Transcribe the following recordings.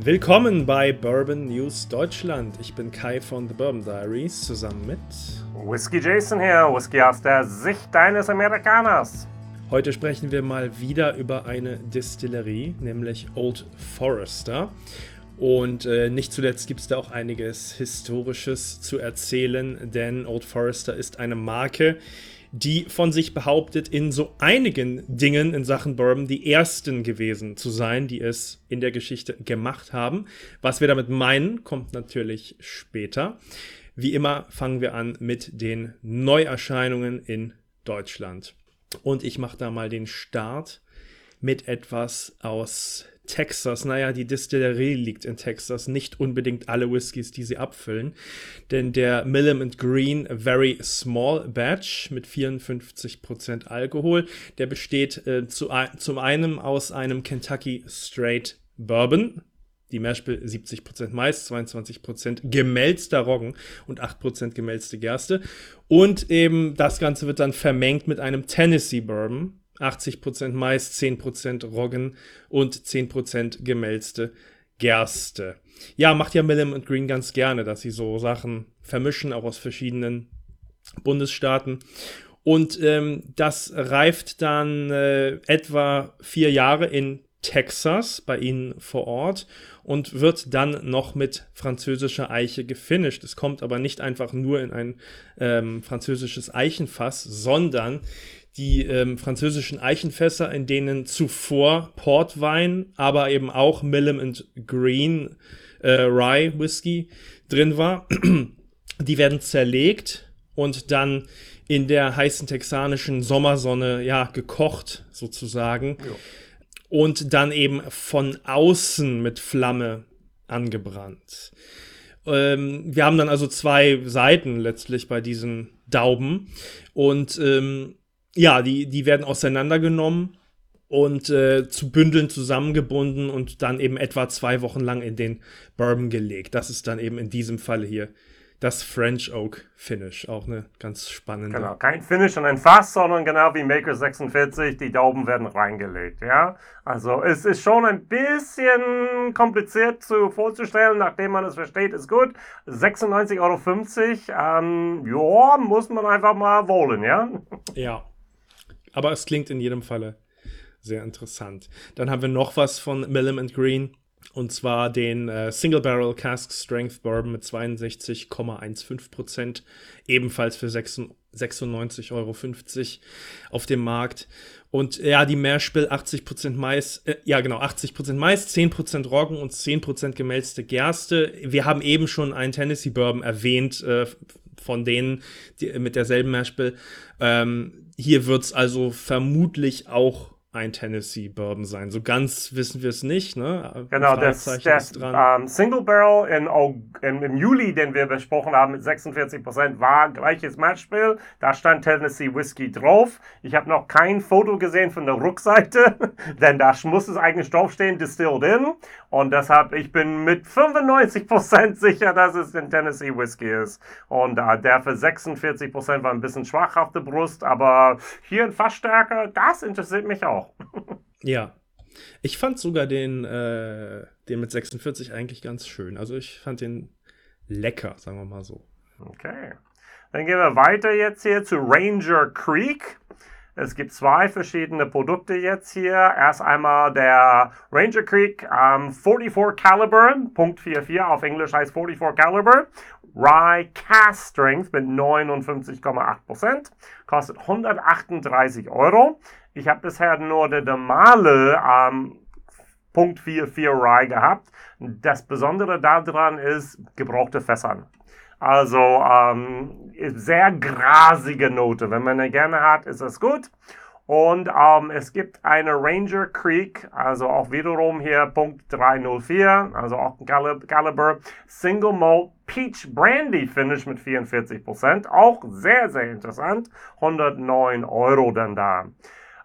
Willkommen bei Bourbon News Deutschland. Ich bin Kai von The Bourbon Diaries zusammen mit Whisky Jason hier, Whisky aus der Sicht deines Amerikaners. Heute sprechen wir mal wieder über eine Distillerie, nämlich Old Forester. Und äh, nicht zuletzt gibt es da auch einiges Historisches zu erzählen, denn Old Forester ist eine Marke, die von sich behauptet, in so einigen Dingen in Sachen Bourbon die ersten gewesen zu sein, die es in der Geschichte gemacht haben. Was wir damit meinen, kommt natürlich später. Wie immer fangen wir an mit den Neuerscheinungen in Deutschland. Und ich mache da mal den Start mit etwas aus Texas. Naja, die Distillerie liegt in Texas, nicht unbedingt alle Whiskys, die sie abfüllen. Denn der Millam Green Very Small Batch mit 54% Alkohol, der besteht äh, zu, zum einen aus einem Kentucky Straight Bourbon, die Mehrspiel 70% Mais, 22% gemälzter Roggen und 8% gemälzte Gerste. Und eben das Ganze wird dann vermengt mit einem Tennessee Bourbon, 80% Mais, 10% Roggen und 10% gemälzte Gerste. Ja, macht ja Millam und Green ganz gerne, dass sie so Sachen vermischen, auch aus verschiedenen Bundesstaaten. Und ähm, das reift dann äh, etwa vier Jahre in Texas bei ihnen vor Ort und wird dann noch mit französischer Eiche gefinisht. Es kommt aber nicht einfach nur in ein ähm, französisches Eichenfass, sondern die ähm, französischen Eichenfässer, in denen zuvor Portwein, aber eben auch Millem and Green äh, Rye Whisky drin war. die werden zerlegt und dann in der heißen texanischen Sommersonne ja gekocht sozusagen ja. und dann eben von außen mit Flamme angebrannt. Ähm, wir haben dann also zwei Seiten letztlich bei diesen Dauben und ähm, ja, die, die werden auseinandergenommen und äh, zu Bündeln zusammengebunden und dann eben etwa zwei Wochen lang in den Bourbon gelegt. Das ist dann eben in diesem Fall hier das French Oak Finish. Auch eine ganz spannende. Genau, kein Finish und ein Fass, sondern genau wie Maker 46, die Dauben werden reingelegt. Ja, also es ist schon ein bisschen kompliziert zu vorzustellen, nachdem man es versteht, ist gut. 96,50 Euro, ähm, ja, muss man einfach mal wollen, ja. Ja, aber es klingt in jedem Falle sehr interessant. Dann haben wir noch was von Millam Green. Und zwar den äh, Single Barrel Cask Strength Bourbon mit 62,15%, ebenfalls für 96,50 Euro auf dem Markt. Und ja, die Mehrspiel 80% Mais, äh, ja genau, 80% Mais, 10% Roggen und 10% gemälzte Gerste. Wir haben eben schon einen Tennessee Bourbon erwähnt, äh, von denen die, mit derselben Mehrspiel. Ähm, hier wird es also vermutlich auch ein Tennessee Bourbon sein. So ganz wissen wir es nicht. Ne? Genau, das, das um, Single Barrel in, in, im Juli, den wir besprochen haben mit 46 Prozent, war gleiches Matchspiel. Da stand Tennessee Whiskey drauf. Ich habe noch kein Foto gesehen von der Rückseite, denn da muss es eigentlich draufstehen, Distilled in. Und deshalb, ich bin mit 95 Prozent sicher, dass es ein Tennessee Whiskey ist. Und uh, der für 46 Prozent war ein bisschen schwach auf der Brust, aber hier ein Fassstärker, das interessiert mich auch ja. Ich fand sogar den, äh, den mit 46 eigentlich ganz schön. Also ich fand den lecker, sagen wir mal so. Okay. Dann gehen wir weiter jetzt hier zu Ranger Creek. Es gibt zwei verschiedene Produkte jetzt hier. Erst einmal der Ranger Creek ähm, 44 Caliber, Punkt 44 auf Englisch heißt 44 Caliber. Rye Cast Strength mit 59,8%. Kostet 138 Euro. Ich habe bisher nur der normale ähm, Punkt 44 Rye gehabt. Das Besondere daran ist gebrauchte Fässern. Also ähm, sehr grasige Note. Wenn man eine gerne hat, ist das gut. Und ähm, es gibt eine Ranger Creek, also auch wiederum hier Punkt 304, also auch ein Caliber Single Malt Peach Brandy Finish mit 44%. Auch sehr, sehr interessant. 109 Euro dann da.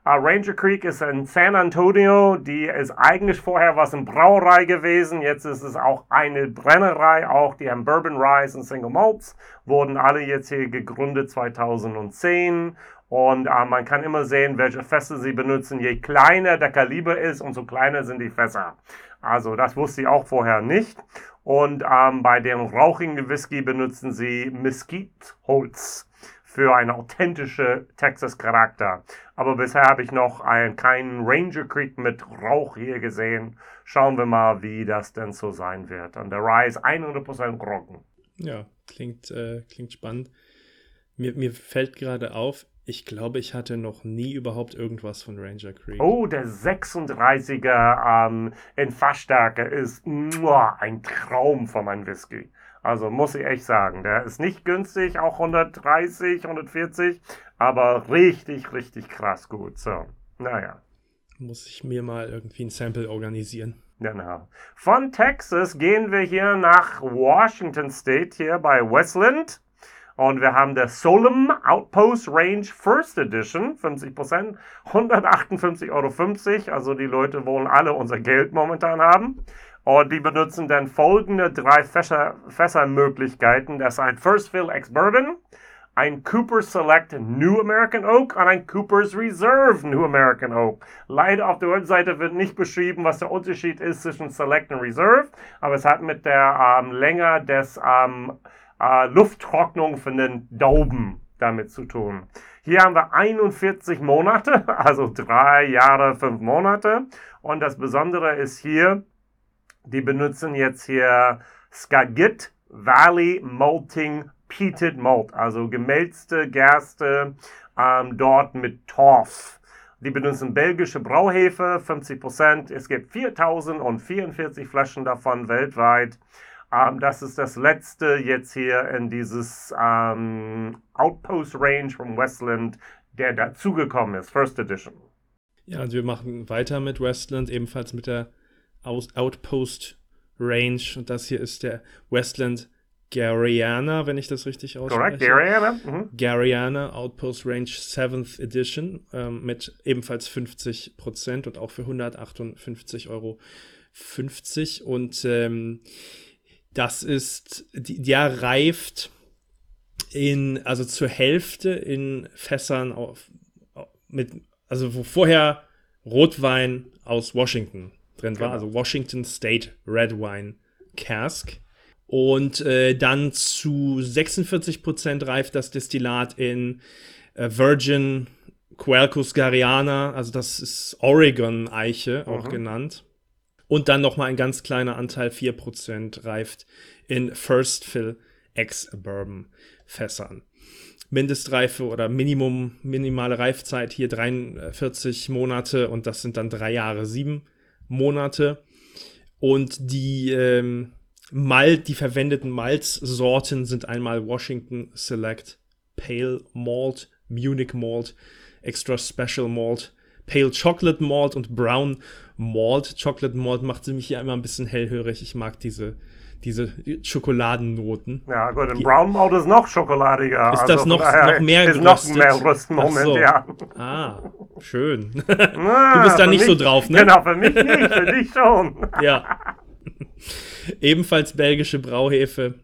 Uh, Ranger Creek ist in San Antonio. Die ist eigentlich vorher was in Brauerei gewesen. Jetzt ist es auch eine Brennerei. Auch die haben Bourbon Rise und Single Malts. Wurden alle jetzt hier gegründet 2010. Und äh, man kann immer sehen, welche Fässer sie benutzen. Je kleiner der Kaliber ist, umso kleiner sind die Fässer. Also das wusste ich auch vorher nicht. Und ähm, bei dem rauchigen Whisky benutzen sie Mesquite-Holz für einen authentischen Texas-Charakter. Aber bisher habe ich noch ein, keinen Ranger Creek mit Rauch hier gesehen. Schauen wir mal, wie das denn so sein wird. Und der Rye ist 100% Groggen. Ja, klingt, äh, klingt spannend. Mir, mir fällt gerade auf, ich glaube, ich hatte noch nie überhaupt irgendwas von Ranger Creek. Oh, der 36er ähm, in Fassstärke ist muah, ein Traum von meinem Whisky. Also muss ich echt sagen, der ist nicht günstig, auch 130, 140, aber richtig, richtig krass gut. So, naja. Muss ich mir mal irgendwie ein Sample organisieren. Genau. Von Texas gehen wir hier nach Washington State, hier bei Westland. Und wir haben der Solem Outpost Range First Edition, 50%, 158,50 Euro. Also die Leute wollen alle unser Geld momentan haben. Und die benutzen dann folgende drei Fässer, Fässermöglichkeiten. Das ist ein First Fill Ex Bourbon, ein Cooper's Select New American Oak und ein Cooper's Reserve New American Oak. Leider auf der Webseite wird nicht beschrieben, was der Unterschied ist zwischen Select und Reserve, aber es hat mit der ähm, Länge des ähm, äh, Lufttrocknung von den Dauben damit zu tun. Hier haben wir 41 Monate, also drei Jahre, fünf Monate. Und das Besondere ist hier, die benutzen jetzt hier Skagit Valley Malting Peated Malt, also gemälzte Gerste ähm, dort mit Torf. Die benutzen belgische Brauhefe, 50%. Es gibt 4044 Flaschen davon weltweit. Ähm, das ist das letzte jetzt hier in dieses ähm, Outpost Range vom Westland, der dazugekommen ist, First Edition. Ja, also wir machen weiter mit Westland, ebenfalls mit der Outpost Range. Und das hier ist der Westland Gariana, wenn ich das richtig ausspreche. Correct, Gariana. Mhm. Gariana Outpost Range 7th Edition ähm, mit ebenfalls 50% und auch für 158,50 Euro. Und ähm, das ist, der reift in, also zur Hälfte in Fässern auf, mit, also wo vorher Rotwein aus Washington drin war, genau. also Washington State Red Wine Cask. Und äh, dann zu 46% reift das Destillat in äh, Virgin Quercus Gariana, also das ist Oregon Eiche auch mhm. genannt. Und dann nochmal ein ganz kleiner Anteil, 4%, reift in First Fill Ex-Bourbon Fässern. Mindestreife oder Minimum, minimale Reifzeit hier 43 Monate und das sind dann drei Jahre, sieben Monate. Und die ähm, Malt, die verwendeten Malzsorten sind einmal Washington Select Pale Malt, Munich Malt, Extra Special Malt, Pale Chocolate Malt und Brown Malt. Chocolate Malt macht sie mich hier immer ein bisschen hellhörig. Ich mag diese, diese Schokoladennoten. Ja, gut, im Brown Malt ist noch schokoladiger. Ist also das noch, noch mehr Ist geröstet? noch mehr Rüst Moment, so. ja. Ah, schön. Na, du bist da nicht mich, so drauf, ne? Genau, für mich nicht, für dich schon. ja. Ebenfalls belgische Brauhefe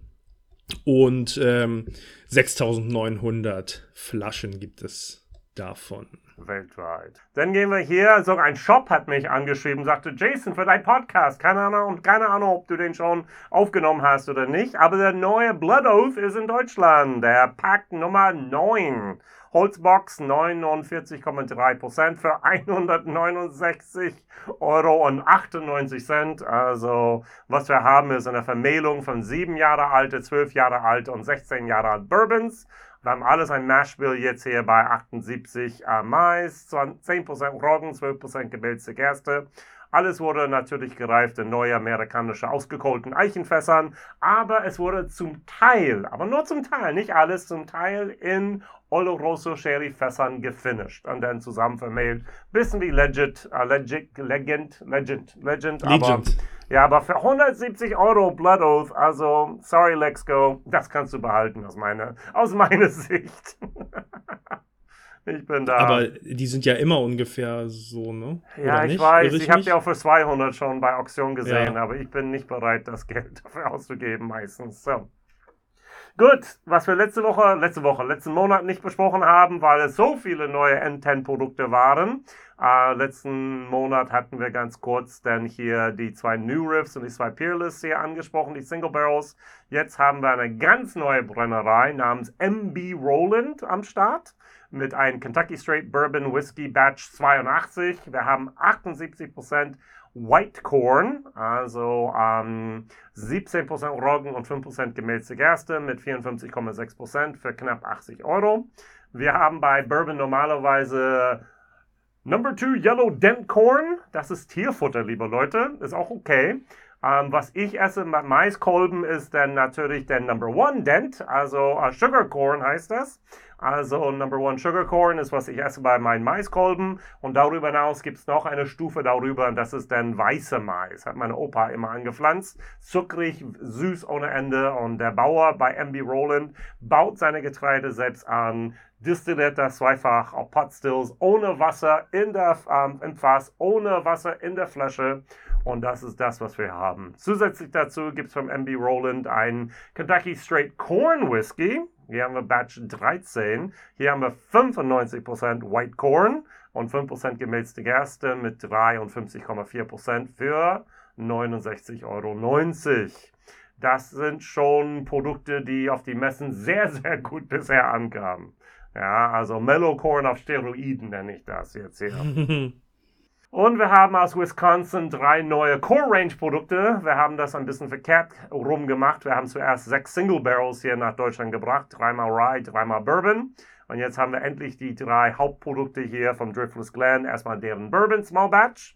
und ähm, 6900 Flaschen gibt es davon weltweit. Dann gehen wir hier, sogar ein Shop hat mich angeschrieben, sagte, Jason, für dein Podcast, keine Ahnung, keine Ahnung, ob du den schon aufgenommen hast oder nicht, aber der neue Blood Oath ist in Deutschland, der Pack Nummer 9. Holzbox 49,3% für 169 Euro und 98 Cent. Also was wir haben ist eine Vermählung von 7 Jahre alte, 12 Jahre alte und 16 Jahre alt Bourbons. Wir haben alles ein Mashbill jetzt hier bei 78 äh, Mais, 10% Roggen, 12% gebelzte Gerste. Alles wurde natürlich gereift in neue amerikanische ausgekohlten Eichenfässern, aber es wurde zum Teil, aber nur zum Teil, nicht alles, zum Teil in Oloroso Sherry Fässern gefinished und dann zusammen vermehlt. Bisschen wie Legend, uh, Legend, Legend, Legend, Legend, aber ja, aber für 170 Euro Blood Oath, also sorry, Let's Go, das kannst du behalten aus meiner, aus meiner Sicht. ich bin da. Aber die sind ja immer ungefähr so, ne? Ja, ich weiß. Ich, ich habe die auch für 200 schon bei Auktion gesehen, ja. aber ich bin nicht bereit, das Geld dafür auszugeben meistens. So. Gut, was wir letzte Woche, letzte Woche, letzten Monat nicht besprochen haben, weil es so viele neue N10-Produkte waren. Äh, letzten Monat hatten wir ganz kurz dann hier die zwei New Riffs und die zwei Peerless hier angesprochen, die Single Barrels. Jetzt haben wir eine ganz neue Brennerei namens MB Roland am Start mit einem Kentucky Straight Bourbon Whiskey Batch 82. Wir haben 78% White Corn, also ähm, 17% Roggen und 5% gemälzte Gerste mit 54,6% für knapp 80 Euro. Wir haben bei Bourbon normalerweise Number 2 Yellow Dent Corn. Das ist Tierfutter, liebe Leute. Ist auch okay. Ähm, was ich esse mit Maiskolben ist dann natürlich der Number One Dent, also uh, Sugar Corn heißt das. Also Number One Sugar Corn ist, was ich esse bei meinen Maiskolben. Und darüber hinaus gibt es noch eine Stufe darüber und das ist dann weißer Mais. Hat meine Opa immer angepflanzt. Zuckrig, süß ohne Ende. Und der Bauer bei MB Roland baut seine Getreide selbst an distilliert das zweifach auf Potstills ohne Wasser in der, ähm, im Fass, ohne Wasser in der Flasche und das ist das, was wir haben. Zusätzlich dazu gibt es vom MB Roland einen Kentucky Straight Corn Whiskey. Hier haben wir Batch 13. Hier haben wir 95% White Corn und 5% gemälzte Gerste mit 53,4% für 69,90 Euro. Das sind schon Produkte, die auf die Messen sehr, sehr gut bisher ankamen. Ja, also Mellow Corn auf Steroiden nenne ich das jetzt hier. Und wir haben aus Wisconsin drei neue Core Range Produkte. Wir haben das ein bisschen verkehrt rum gemacht. Wir haben zuerst sechs Single Barrels hier nach Deutschland gebracht. Dreimal Rye, dreimal Bourbon. Und jetzt haben wir endlich die drei Hauptprodukte hier vom Driftless Glen. Erstmal deren Bourbon Small Batch.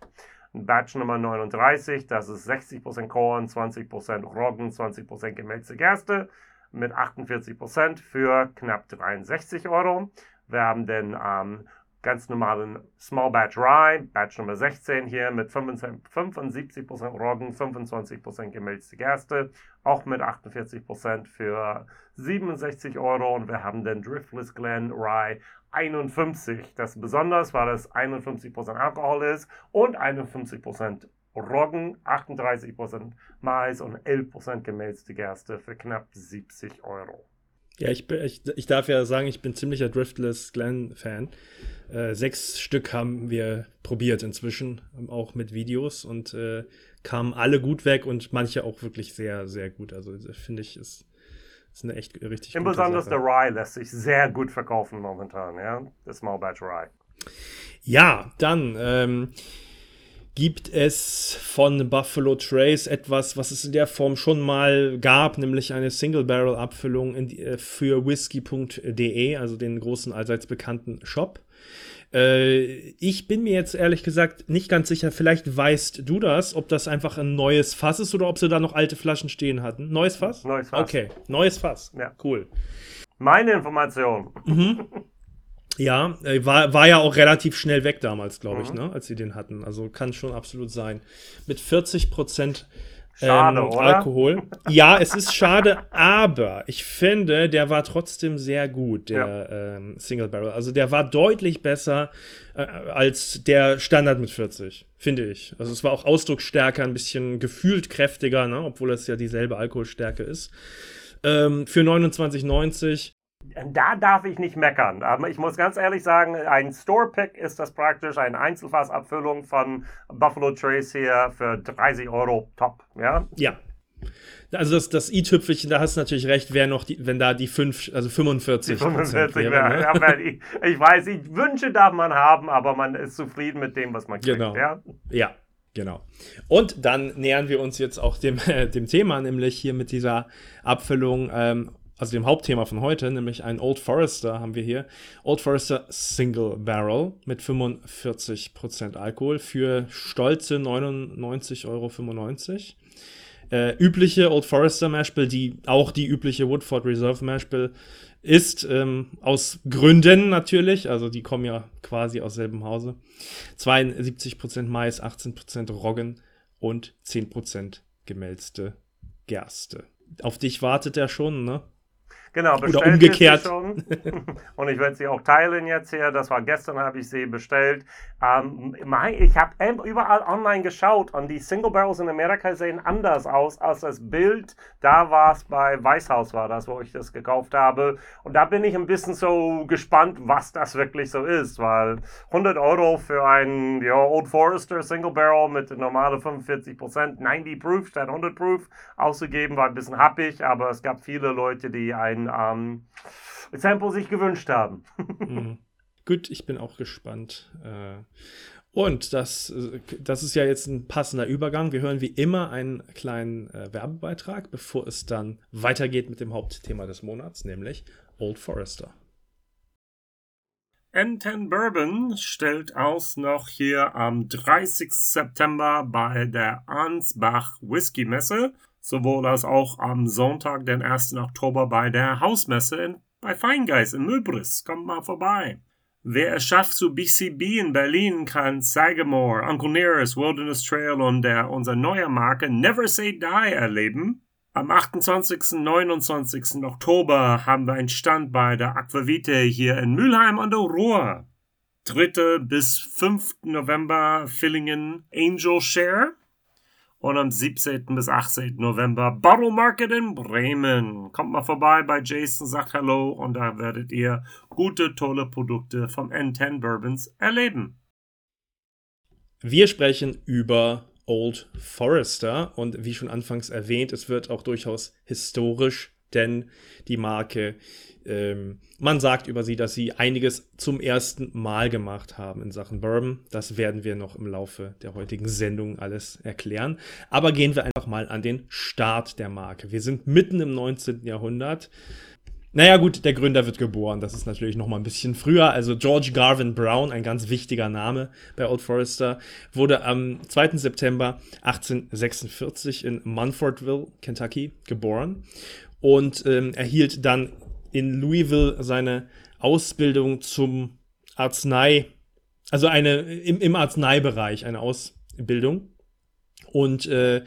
Batch Nummer 39, das ist 60% Korn, 20% Roggen, 20% gemälzte Gerste mit 48% für knapp 63 Euro. Wir haben den ähm, ganz normalen Small Batch Rye, Batch Nummer 16 hier mit 75% Roggen, 25% gemälzte Gerste, auch mit 48% für 67 Euro. Und wir haben den Driftless Glen Rye 51. Das besonders, weil es 51% Alkohol ist und 51% Roggen, 38% Mais und 11% gemälzte Gerste für knapp 70 Euro. Ja, ich, ich, ich darf ja sagen, ich bin ziemlicher Driftless Glen-Fan. Äh, sechs Stück haben wir probiert inzwischen, auch mit Videos und äh, kamen alle gut weg und manche auch wirklich sehr, sehr gut. Also finde ich, ist, ist eine echt richtig gute Besonders der Rye lässt sich sehr gut verkaufen momentan, ja. Der Small Batch Rye. Ja, dann ähm, gibt es von Buffalo Trace etwas, was es in der Form schon mal gab, nämlich eine Single-Barrel-Abfüllung äh, für whisky.de, also den großen allseits bekannten Shop. Äh, ich bin mir jetzt ehrlich gesagt nicht ganz sicher, vielleicht weißt du das, ob das einfach ein neues Fass ist oder ob sie da noch alte Flaschen stehen hatten. Neues Fass? Neues Fass. Okay, neues Fass. Ja. Cool. Meine Information. Mhm. Ja, äh, war, war ja auch relativ schnell weg damals, glaube ich, mhm. ne, als sie den hatten. Also kann schon absolut sein. Mit 40 Prozent ähm, Alkohol. Ja, es ist schade, aber ich finde, der war trotzdem sehr gut, der ja. ähm, Single Barrel. Also der war deutlich besser äh, als der Standard mit 40, finde ich. Also es war auch ausdrucksstärker, ein bisschen gefühlt kräftiger, ne, obwohl es ja dieselbe Alkoholstärke ist. Ähm, für 29,90 da darf ich nicht meckern. Aber ich muss ganz ehrlich sagen, ein Store-Pick ist das praktisch, eine Einzelfassabfüllung von Buffalo Trace hier für 30 Euro top. Ja. Ja. Also das, das i-Tüpfelchen, da hast du natürlich recht, wäre noch, die, wenn da die 5, also 45. Die 45 wäre, ne? ja, ich, ich, weiß, ich, Wünsche darf man haben, aber man ist zufrieden mit dem, was man kriegt. Genau. Ja, ja genau. Und dann nähern wir uns jetzt auch dem, äh, dem Thema, nämlich hier mit dieser Abfüllung ähm, also dem Hauptthema von heute, nämlich ein Old Forester haben wir hier. Old Forester Single Barrel mit 45% Alkohol für stolze 99,95 Euro. Äh, übliche Old Forester Mashbill, die auch die übliche Woodford Reserve Mashbill ist, ähm, aus Gründen natürlich, also die kommen ja quasi aus selben Hause. 72% Mais, 18% Roggen und 10% gemälzte Gerste. Auf dich wartet er schon, ne? Genau, bestellt Oder umgekehrt. Schon. Und ich werde sie auch teilen jetzt hier. Das war gestern, habe ich sie bestellt. Ähm, ich habe überall online geschaut und die Single Barrels in Amerika sehen anders aus als das Bild. Da war es bei Weißhaus, war das, wo ich das gekauft habe. Und da bin ich ein bisschen so gespannt, was das wirklich so ist, weil 100 Euro für ein ja, Old Forester Single Barrel mit normale 45%, 90 Proof statt 100 Proof auszugeben, war ein bisschen happig, aber es gab viele Leute, die ein ähm, Sample sich gewünscht haben. mhm. Gut, ich bin auch gespannt. Äh, und das, das ist ja jetzt ein passender Übergang. Wir hören wie immer einen kleinen äh, Werbebeitrag, bevor es dann weitergeht mit dem Hauptthema des Monats, nämlich Old Forester. N10 Bourbon stellt aus noch hier am 30. September bei der Ansbach Whisky Messe, sowohl als auch am Sonntag, den 1. Oktober bei der Hausmesse in, bei Feingeist in Möbris. Kommt mal vorbei. Wer es schafft zu BCB in Berlin, kann Sagamore, Uncle Nearest, Wilderness Trail und der unser neuer Marke Never Say Die erleben. Am 28. und 29. Oktober haben wir einen Stand bei der Aquavite hier in Mülheim an der Ruhr. 3. bis 5. November Villingen Angel Share und am 17. bis 18. November Bottle Market in Bremen. Kommt mal vorbei bei Jason, sagt Hallo und da werdet ihr gute, tolle Produkte vom N10 Bourbons erleben. Wir sprechen über Old Forester und wie schon anfangs erwähnt, es wird auch durchaus historisch, denn die Marke ähm, man sagt über sie, dass sie einiges zum ersten Mal gemacht haben in Sachen Bourbon. Das werden wir noch im Laufe der heutigen Sendung alles erklären. Aber gehen wir einfach mal an den Start der Marke. Wir sind mitten im 19. Jahrhundert. Naja, gut, der Gründer wird geboren. Das ist natürlich noch mal ein bisschen früher. Also George Garvin Brown, ein ganz wichtiger Name bei Old Forester, wurde am 2. September 1846 in Munfordville, Kentucky, geboren und ähm, erhielt dann in Louisville seine Ausbildung zum Arznei, also eine im, im Arzneibereich eine Ausbildung und äh,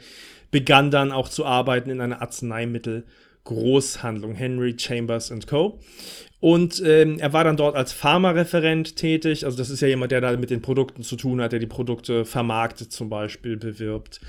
begann dann auch zu arbeiten in einer Arzneimittel-Großhandlung, Henry Chambers Co. Und ähm, er war dann dort als Pharmareferent tätig. Also das ist ja jemand, der da mit den Produkten zu tun hat, der die Produkte vermarktet zum Beispiel, bewirbt.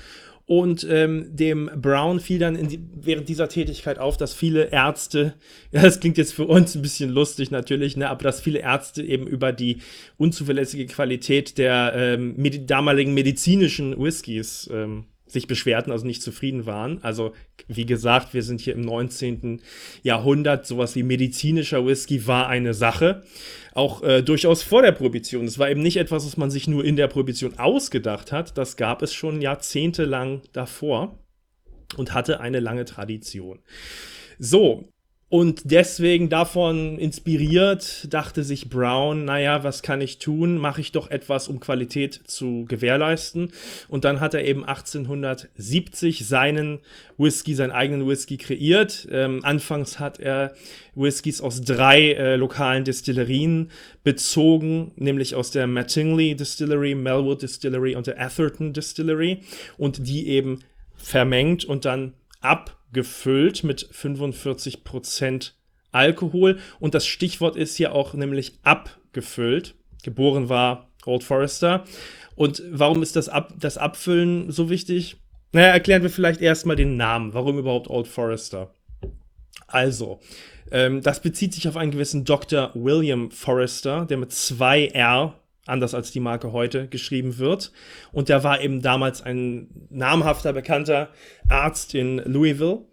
Und ähm, dem Brown fiel dann die, während dieser Tätigkeit auf, dass viele Ärzte, ja, das klingt jetzt für uns ein bisschen lustig natürlich, ne, aber dass viele Ärzte eben über die unzuverlässige Qualität der ähm, med damaligen medizinischen Whiskys ähm, sich beschwerten, also nicht zufrieden waren. Also, wie gesagt, wir sind hier im 19. Jahrhundert. Sowas wie medizinischer Whisky war eine Sache. Auch äh, durchaus vor der Prohibition. Es war eben nicht etwas, was man sich nur in der Prohibition ausgedacht hat. Das gab es schon jahrzehntelang davor und hatte eine lange Tradition. So, und deswegen davon inspiriert, dachte sich Brown, naja, was kann ich tun? Mache ich doch etwas, um Qualität zu gewährleisten. Und dann hat er eben 1870 seinen Whisky, seinen eigenen Whisky kreiert. Ähm, anfangs hat er Whiskys aus drei äh, lokalen Destillerien bezogen, nämlich aus der Mattingly Distillery, Melwood Distillery und der Atherton Distillery. Und die eben vermengt und dann ab gefüllt mit 45% Alkohol. Und das Stichwort ist hier auch nämlich abgefüllt. Geboren war Old Forester. Und warum ist das, Ab das Abfüllen so wichtig? Naja, erklären wir vielleicht erstmal den Namen. Warum überhaupt Old Forester? Also, ähm, das bezieht sich auf einen gewissen Dr. William Forrester, der mit zwei R anders als die Marke heute geschrieben wird. Und der war eben damals ein namhafter, bekannter Arzt in Louisville.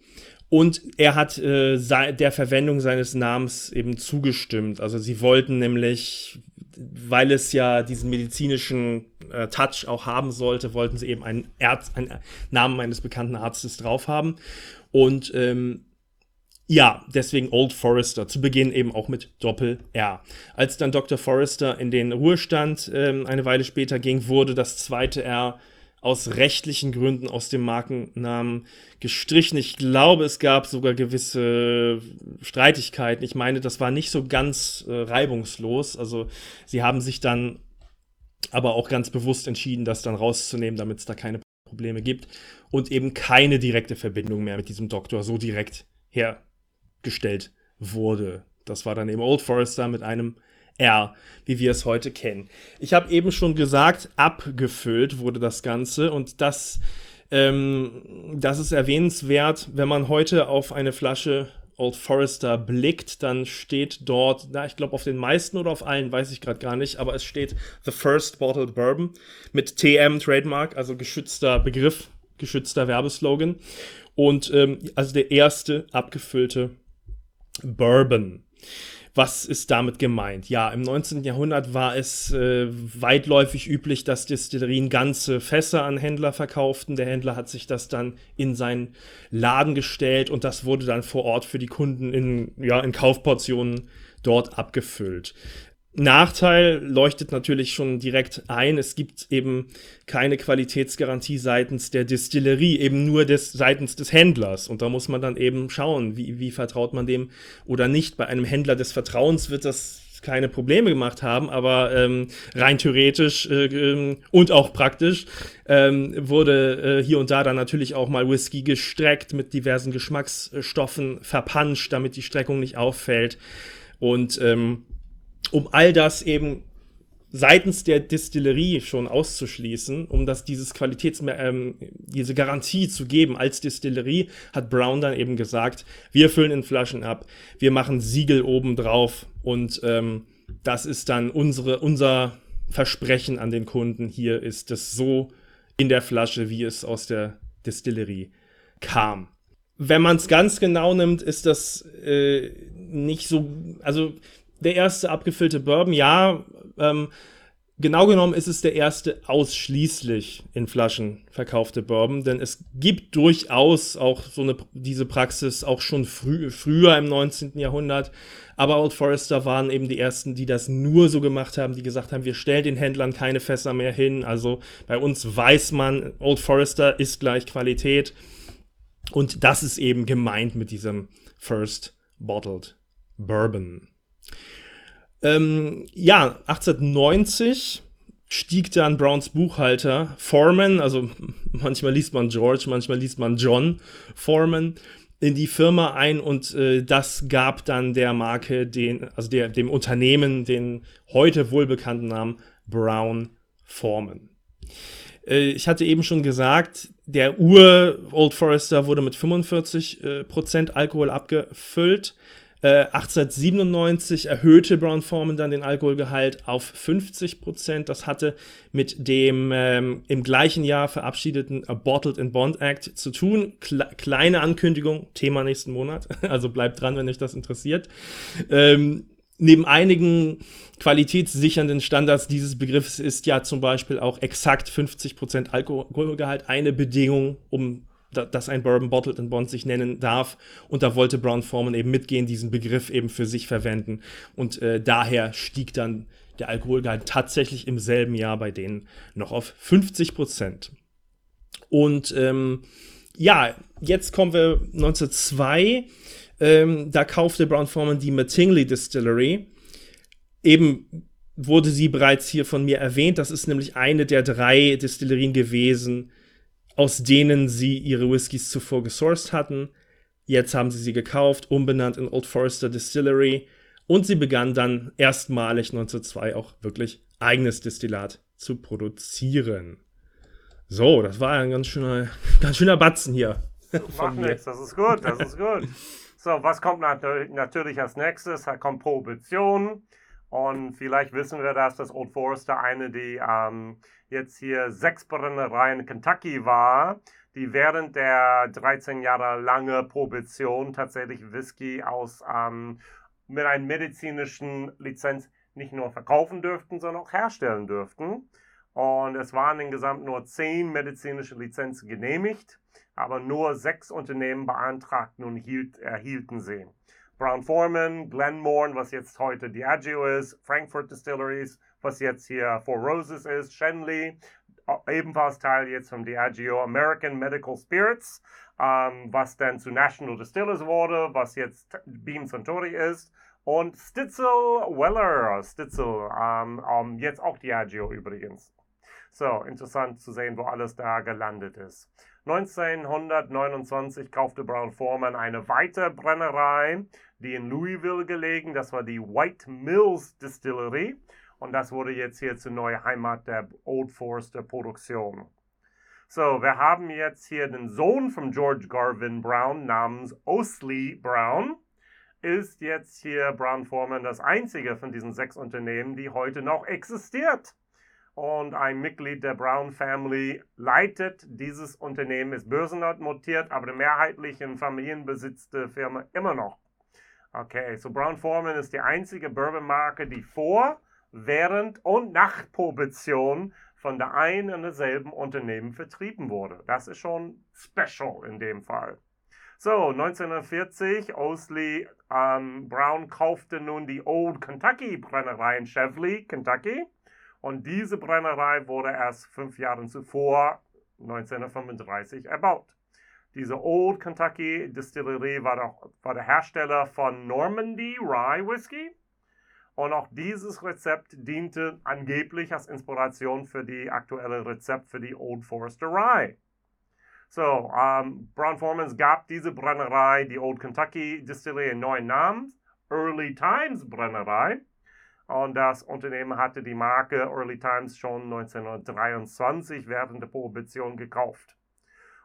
Und er hat äh, der Verwendung seines Namens eben zugestimmt. Also sie wollten nämlich, weil es ja diesen medizinischen äh, Touch auch haben sollte, wollten sie eben einen, Ärz einen Namen eines bekannten Arztes drauf haben. Und ähm, ja, deswegen Old Forester, zu Beginn eben auch mit Doppel-R. Als dann Dr. Forester in den Ruhestand ähm, eine Weile später ging, wurde das zweite R aus rechtlichen Gründen aus dem Markennamen gestrichen. Ich glaube, es gab sogar gewisse Streitigkeiten. Ich meine, das war nicht so ganz äh, reibungslos. Also sie haben sich dann aber auch ganz bewusst entschieden, das dann rauszunehmen, damit es da keine Probleme gibt und eben keine direkte Verbindung mehr mit diesem Doktor so direkt her gestellt wurde. Das war dann eben Old Forester mit einem R, wie wir es heute kennen. Ich habe eben schon gesagt, abgefüllt wurde das Ganze und das, ähm, das ist erwähnenswert, wenn man heute auf eine Flasche Old Forester blickt, dann steht dort, na, ich glaube auf den meisten oder auf allen, weiß ich gerade gar nicht, aber es steht The First Bottled Bourbon mit TM Trademark, also geschützter Begriff, geschützter Werbeslogan. Und ähm, also der erste abgefüllte Bourbon. Was ist damit gemeint? Ja, im 19. Jahrhundert war es äh, weitläufig üblich, dass Destillerien ganze Fässer an Händler verkauften. Der Händler hat sich das dann in seinen Laden gestellt und das wurde dann vor Ort für die Kunden in, ja, in Kaufportionen dort abgefüllt. Nachteil leuchtet natürlich schon direkt ein. Es gibt eben keine Qualitätsgarantie seitens der Distillerie, eben nur des, seitens des Händlers. Und da muss man dann eben schauen, wie, wie vertraut man dem oder nicht. Bei einem Händler des Vertrauens wird das keine Probleme gemacht haben, aber ähm, rein theoretisch äh, ähm, und auch praktisch ähm, wurde äh, hier und da dann natürlich auch mal Whisky gestreckt mit diversen Geschmacksstoffen verpanscht, damit die Streckung nicht auffällt. Und ähm, um all das eben seitens der Distillerie schon auszuschließen, um das dieses Qualitäts ähm, diese Garantie zu geben als Distillerie, hat Brown dann eben gesagt, wir füllen in Flaschen ab, wir machen Siegel oben drauf und ähm, das ist dann unsere unser Versprechen an den Kunden. Hier ist es so in der Flasche, wie es aus der Distillerie kam. Wenn man es ganz genau nimmt, ist das äh, nicht so, also der erste abgefüllte Bourbon, ja, ähm, genau genommen ist es der erste ausschließlich in Flaschen verkaufte Bourbon, denn es gibt durchaus auch so eine, diese Praxis auch schon früh, früher im 19. Jahrhundert. Aber Old Forester waren eben die ersten, die das nur so gemacht haben, die gesagt haben, wir stellen den Händlern keine Fässer mehr hin. Also bei uns weiß man, Old Forester ist gleich Qualität. Und das ist eben gemeint mit diesem First Bottled Bourbon. Ähm, ja, 1890 stieg dann Browns Buchhalter Foreman, also manchmal liest man George, manchmal liest man John Foreman, in die Firma ein und äh, das gab dann der Marke den, also der, dem Unternehmen den heute wohlbekannten Namen Brown Foreman. Äh, ich hatte eben schon gesagt, der Ur Old Forester wurde mit 45% äh, Prozent Alkohol abgefüllt. 1897 äh, erhöhte Brown Forman dann den Alkoholgehalt auf 50 Prozent. Das hatte mit dem ähm, im gleichen Jahr verabschiedeten Bottled in Bond Act zu tun. Kle kleine Ankündigung, Thema nächsten Monat. Also bleibt dran, wenn euch das interessiert. Ähm, neben einigen qualitätssichernden Standards dieses Begriffs ist ja zum Beispiel auch exakt 50% Alkoholgehalt eine Bedingung, um dass ein Bourbon Bottled in Bond sich nennen darf. Und da wollte Brown Forman eben mitgehen, diesen Begriff eben für sich verwenden. Und äh, daher stieg dann der Alkoholgehalt tatsächlich im selben Jahr bei denen noch auf 50 Prozent. Und ähm, ja, jetzt kommen wir 1902. Ähm, da kaufte Brown Forman die Mattingly Distillery. Eben wurde sie bereits hier von mir erwähnt. Das ist nämlich eine der drei Distillerien gewesen, aus denen sie ihre Whiskys zuvor gesourced hatten. Jetzt haben sie sie gekauft, umbenannt in Old Forester Distillery und sie begann dann erstmalig 1902 auch wirklich eigenes Destillat zu produzieren. So, das war ein ganz schöner, ganz schöner Batzen hier. Macht nichts, das ist gut, das ist gut. So, was kommt natürlich als nächstes? Da kommt Prohibition. Und vielleicht wissen wir, dass das Old Forester eine, die ähm, jetzt hier sechs Brennereien in Kentucky war, die während der 13 Jahre lange Prohibition tatsächlich Whisky aus ähm, mit einer medizinischen Lizenz nicht nur verkaufen dürften, sondern auch herstellen dürften. Und es waren insgesamt nur zehn medizinische Lizenzen genehmigt, aber nur sechs Unternehmen beantragten und hielt, erhielten sie. Brown Foreman, Glenmorn, was jetzt heute Diageo ist, Frankfurt Distilleries, was jetzt hier Four Roses ist, Shenley, ebenfalls Teil jetzt vom Diageo American Medical Spirits, ähm, was dann zu National Distillers wurde, was jetzt Beam Suntory ist. Und Stitzel Weller, Stitzel, ähm, ähm, jetzt auch Diageo übrigens. So, interessant zu sehen, wo alles da gelandet ist. 1929 kaufte Brown Forman eine weitere Brennerei, die in Louisville gelegen, das war die White Mills Distillery und das wurde jetzt hier zur neuen Heimat der Old Forester Produktion. So, wir haben jetzt hier den Sohn von George Garvin Brown namens Osley Brown. Ist jetzt hier Brown Forman das einzige von diesen sechs Unternehmen, die heute noch existiert. Und ein Mitglied der Brown Family leitet dieses Unternehmen, ist börsennotiert, aber die mehrheitlichen Familienbesitz der Firma immer noch. Okay, so Brown Forman ist die einzige Bourbon-Marke, die vor, während und nach Prohibition von der einen und derselben Unternehmen vertrieben wurde. Das ist schon special in dem Fall. So, 1940, Osley ähm, Brown kaufte nun die Old Kentucky Brennerei in Chevely, Kentucky. Und diese Brennerei wurde erst fünf Jahre zuvor, 1935, erbaut. Diese Old Kentucky Distillery war, war der Hersteller von Normandy Rye Whiskey und auch dieses Rezept diente angeblich als Inspiration für die aktuelle Rezept für die Old Forester Rye. So, um, Brown Formans gab diese Brennerei, die Old Kentucky Distillery, einen neuen Namen, Early Times Brennerei. Und das Unternehmen hatte die Marke Early Times schon 1923 während der Prohibition gekauft.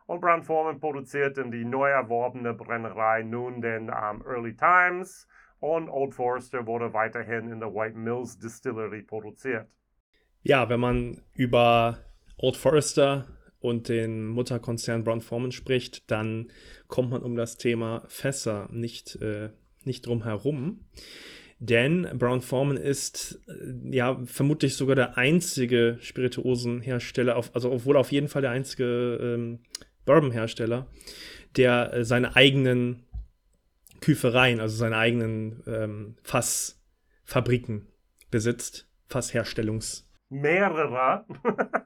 Und Brown Forman produzierte die neu erworbene Brennerei nun den um, Early Times und Old Forester wurde weiterhin in der White Mills Distillery produziert. Ja, wenn man über Old Forester und den Mutterkonzern Brown Forman spricht, dann kommt man um das Thema Fässer nicht, äh, nicht drum herum. Denn Brown Forman ist äh, ja vermutlich sogar der einzige Spirituosenhersteller, auf, also obwohl auf jeden Fall der einzige ähm, Bourbon-Hersteller, der äh, seine eigenen Küfereien, also seine eigenen ähm, Fassfabriken besitzt, Fassherstellungs. Mehrere.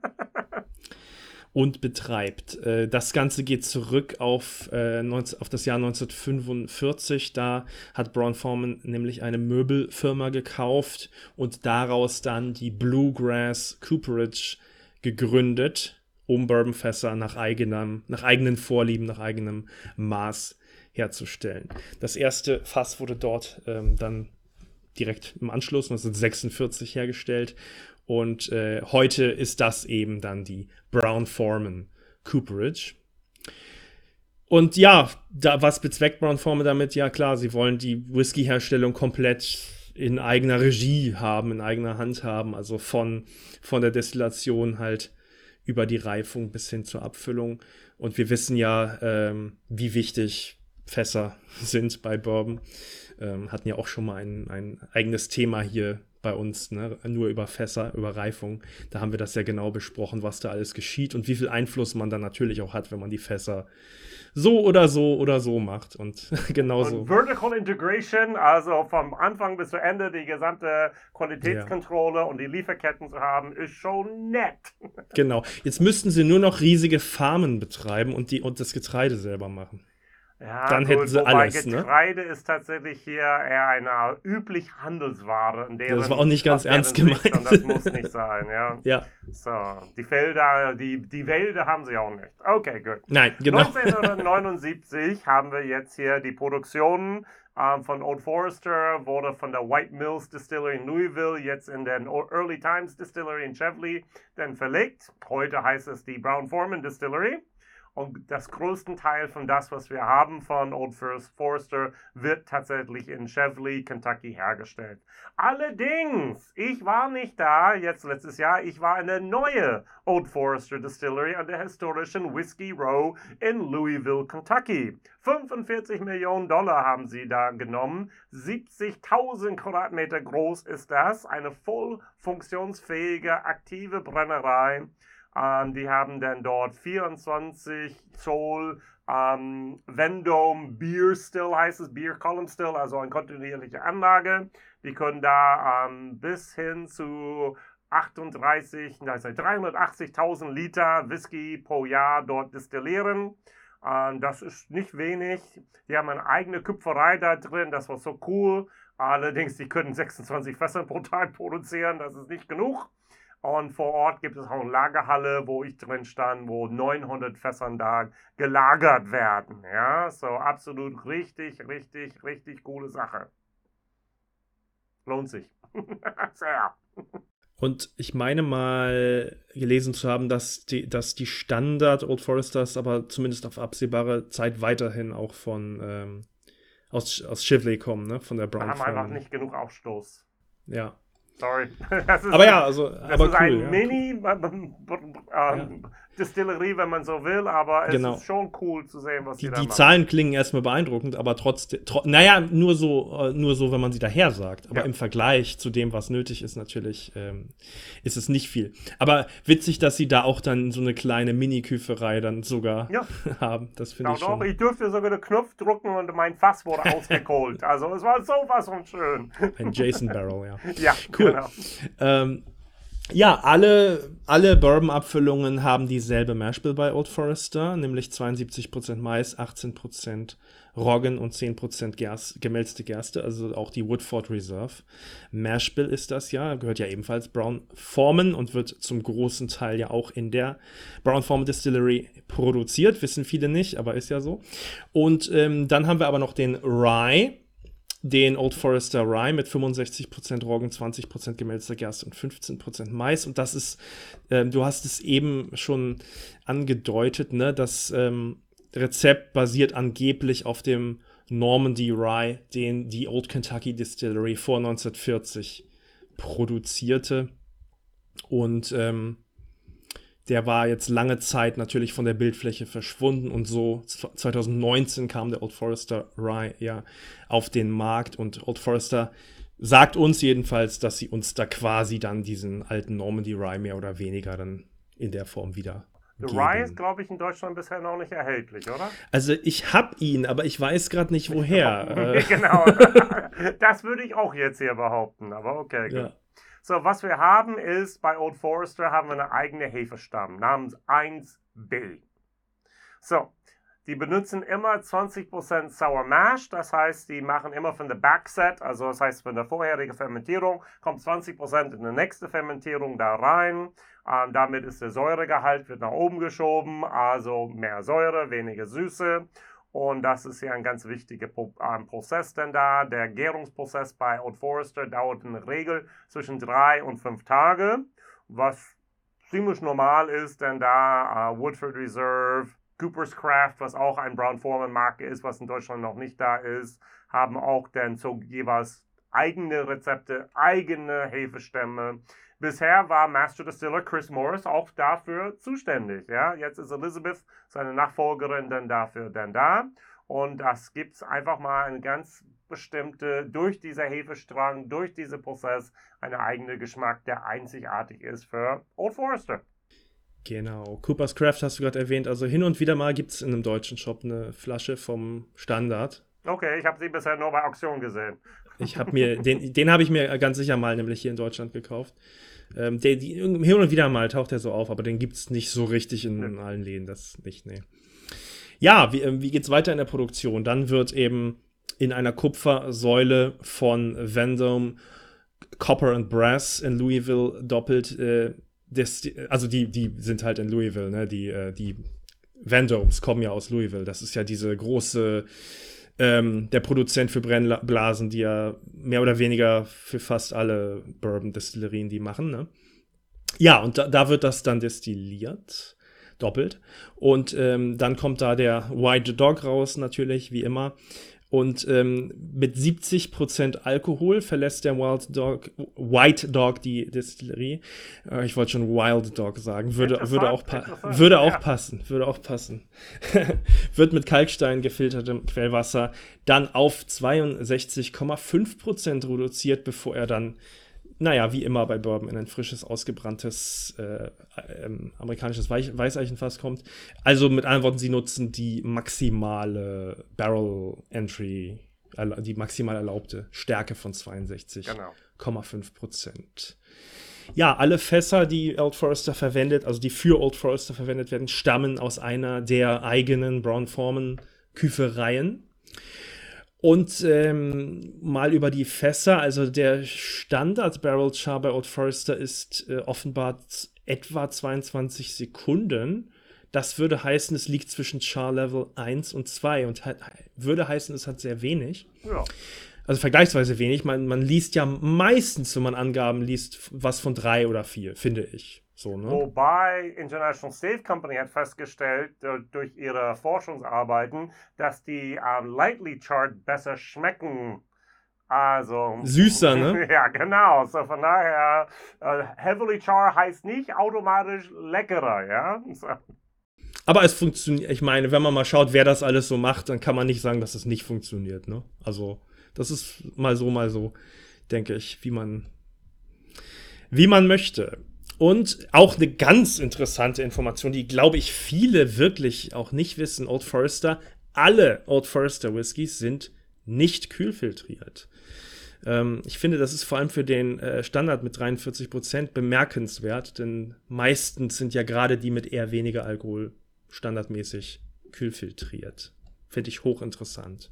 und betreibt. Äh, das Ganze geht zurück auf, äh, 19, auf das Jahr 1945. Da hat Brown Forman nämlich eine Möbelfirma gekauft und daraus dann die Bluegrass Cooperage gegründet, um Bourbonfässer nach, eigenem, nach eigenen Vorlieben, nach eigenem Maß herzustellen. Das erste Fass wurde dort ähm, dann direkt im Anschluss 1946 hergestellt und äh, heute ist das eben dann die Brown Forman Cooperage. Und ja, da, was bezweckt Brown Forman damit? Ja klar, sie wollen die Whisky-Herstellung komplett in eigener Regie haben, in eigener Hand haben, also von, von der Destillation halt über die Reifung bis hin zur Abfüllung. Und wir wissen ja, ähm, wie wichtig Fässer sind bei Bourbon. Ähm, hatten ja auch schon mal ein, ein eigenes Thema hier bei uns, ne? nur über Fässer, über Reifung. Da haben wir das ja genau besprochen, was da alles geschieht und wie viel Einfluss man dann natürlich auch hat, wenn man die Fässer so oder so oder so macht. Und genauso. Und Vertical Integration, also vom Anfang bis zu Ende die gesamte Qualitätskontrolle ja. und die Lieferketten zu haben, ist schon nett. Genau. Jetzt müssten sie nur noch riesige Farmen betreiben und, die, und das Getreide selber machen. Ja, dann hätten sie alles. Ne? Getreide ne? ist tatsächlich hier eher eine üblich Handelsware. das war auch nicht ganz ernst gemeint. Das muss nicht sein, ja. ja. So, die Felder, die, die Wälder haben sie auch nicht. Okay, gut. Nein, genau. 1979 haben wir jetzt hier die Produktion ähm, von Old Forester, wurde von der White Mills Distillery in Louisville jetzt in den Early Times Distillery in Chevely dann verlegt. Heute heißt es die Brown Forman Distillery. Und das größte Teil von das, was wir haben von Old Forester, wird tatsächlich in Chevely, Kentucky hergestellt. Allerdings, ich war nicht da, jetzt letztes Jahr, ich war in der neuen Old Forester Distillery an der historischen Whiskey Row in Louisville, Kentucky. 45 Millionen Dollar haben sie da genommen. 70.000 Quadratmeter groß ist das. Eine voll funktionsfähige, aktive Brennerei. Ähm, die haben dann dort 24 Zoll ähm, Vendome Beer Still heißt es, Beer Column Still, also eine kontinuierliche Anlage. Die können da ähm, bis hin zu 38, 380.000 Liter Whisky pro Jahr dort destillieren. Ähm, das ist nicht wenig. Die haben eine eigene Küpferei da drin, das war so cool. Allerdings, die können 26 Fässer pro Tag produzieren, das ist nicht genug. Und vor Ort gibt es auch eine Lagerhalle, wo ich drin stand, wo 900 Fässern da gelagert werden. Ja, so absolut richtig, richtig, richtig coole Sache. Lohnt sich. Sehr. Und ich meine mal gelesen zu haben, dass die, dass die Standard Old Foresters aber zumindest auf absehbare Zeit weiterhin auch von ähm, aus, aus Chivley kommen, ne? Von der Brown. Wir haben einfach nicht genug Aufstoß. Ja. Sorry. aber ja, also das aber ist cool, ein ja. Mini ja. Distillerie, wenn man so will, aber es Genau. ist schon cool zu sehen, was Die, die da die machen. Zahlen klingen erstmal beeindruckend, aber trotzdem, tro naja, nur so, äh, nur so, wenn man sie daher sagt. Aber Ja. im Vergleich zu dem, was nötig ist, natürlich, ähm, ist es nicht viel. Aber witzig, dass sie da auch dann so eine kleine Mini-Küferei dann sogar Ja. haben. Das finde ich doch, schon. ich durfte sogar den Knopf drücken und mein Fass wurde ausgeholt. Also es war sowas von schön. Ein Jason Barrel, ja. Ja, Cool. genau. Ähm, ja, alle, alle Bourbon-Abfüllungen haben dieselbe Mashbill bei Old Forester, nämlich 72% Mais, 18% Roggen und 10% Gerst, gemälzte Gerste, also auch die Woodford Reserve. Mashbill ist das ja, gehört ja ebenfalls Brown Forman und wird zum großen Teil ja auch in der Brown Forman Distillery produziert, wissen viele nicht, aber ist ja so. Und ähm, dann haben wir aber noch den Rye, den Old Forester Rye mit 65% Roggen, 20% gemälzter Gerste und 15% Mais. Und das ist, ähm, du hast es eben schon angedeutet, ne? Das ähm, Rezept basiert angeblich auf dem Normandy Rye, den die Old Kentucky Distillery vor 1940 produzierte. Und ähm, der war jetzt lange Zeit natürlich von der Bildfläche verschwunden und so 2019 kam der Old Forester Rye ja auf den Markt und Old Forester sagt uns jedenfalls, dass sie uns da quasi dann diesen alten Normandy Rye mehr oder weniger dann in der Form wieder Der geben. Rye ist, glaube ich, in Deutschland bisher noch nicht erhältlich, oder? Also ich hab ihn, aber ich weiß gerade nicht woher. äh, genau. das würde ich auch jetzt hier behaupten, aber okay. Gut. ja. So, was wir haben ist, bei Old Forester haben wir eine eigene Hefestamm namens 1B. So, die benutzen immer 20% Sour Mash, das heißt, die machen immer von der Backset, also das heißt von der vorherigen Fermentierung, kommt 20% in die nächste Fermentierung da rein. Ähm, damit ist der Säuregehalt wird nach oben geschoben, also mehr Säure, weniger Süße. Und das ist ja ein ganz wichtiger ähm, Prozess denn da. Der Gärungsprozess bei Old Forester dauert in der Regel zwischen drei und fünf Tage, was ziemlich normal ist, denn da äh, Woodford Reserve, Cooper's Craft, was auch ein Brown Forman Marke ist, was in Deutschland noch nicht da ist, haben auch dann so jeweils eigene Rezepte, eigene Hefestämme. Bisher war Master Distiller Chris Morris auch dafür zuständig. Ja? Jetzt ist Elizabeth, seine Nachfolgerin, dann dafür dann da. Und das gibt es einfach mal eine ganz bestimmte, durch dieser Hefestrang, durch diesen Prozess, einen eigenen Geschmack, der einzigartig ist für Old Forester. Genau. Cooper's Craft hast du gerade erwähnt. Also hin und wieder mal gibt es in einem deutschen Shop eine Flasche vom Standard. Okay, ich habe sie bisher nur bei Auktion gesehen. Ich habe mir, den, den habe ich mir ganz sicher mal nämlich hier in Deutschland gekauft. Ähm, der, die, hin und wieder mal taucht er so auf, aber den gibt es nicht so richtig in, in allen Läden. Das nicht, nee. Ja, wie, ähm, wie geht's weiter in der Produktion? Dann wird eben in einer Kupfersäule von Vendome Copper and Brass in Louisville doppelt, äh, des, also die, die sind halt in Louisville, ne? Die, äh, die Vendomes kommen ja aus Louisville. Das ist ja diese große ähm, der Produzent für Brennblasen, die ja mehr oder weniger für fast alle Bourbon-Destillerien die machen. Ne? Ja, und da, da, wird das dann destilliert, doppelt. Und ähm, dann kommt da der White Dog raus, natürlich, wie immer. Und ähm, mit 70% Alkohol verlässt der Wild Dog, White Dog die Destillerie. Äh, ich wollte schon Wild Dog sagen. Würde, würde, auch, würde auch ja. passen. Würde auch passen. Wird mit Kalkstein gefiltertem Quellwasser dann auf 62,5% reduziert, bevor er dann, naja, wie immer bei Bourbon, in ein frisches, ausgebranntes äh, äh, amerikanisches Weich Weißeichenfass kommt. Also mit anderen Worten, sie nutzen die maximale Barrel Entry, die maximal erlaubte Stärke von 62,5 genau. Prozent. Ja, alle Fässer, die Old Forester verwendet, also die für Old Forester verwendet werden, stammen aus einer der eigenen Brown Forman Küfereien. Und ähm, mal über die Fässer. Also der Standard Barrel Char bei Old Forester ist äh, offenbar etwa 22 Sekunden. Das würde heißen, es liegt zwischen Char Level 1 und 2 und würde heißen, es hat sehr wenig. Ja. Also vergleichsweise wenig. Man, man liest ja meistens, wenn man Angaben liest, was von 3 oder 4, finde ich. So, ne? Wobei International Safe Company hat festgestellt durch ihre Forschungsarbeiten, dass die ähm, Lightly Chart besser schmecken. Also. Süßer, ne? ja, genau. So von daher, uh, Heavily Char heißt nicht automatisch leckerer, ja? So. Aber es funktioniert, ich meine, wenn man mal schaut, wer das alles so macht, dann kann man nicht sagen, dass es nicht funktioniert, ne? Also, das ist mal so, mal so, denke ich, wie man, wie man möchte. Und auch eine ganz interessante Information, die, glaube ich, viele wirklich auch nicht wissen. Old Forester, alle Old Forester Whiskys sind nicht kühlfiltriert. Ähm, ich finde, das ist vor allem für den äh, Standard mit 43 Prozent bemerkenswert, denn meistens sind ja gerade die mit eher weniger Alkohol standardmäßig kühlfiltriert. Finde ich hochinteressant.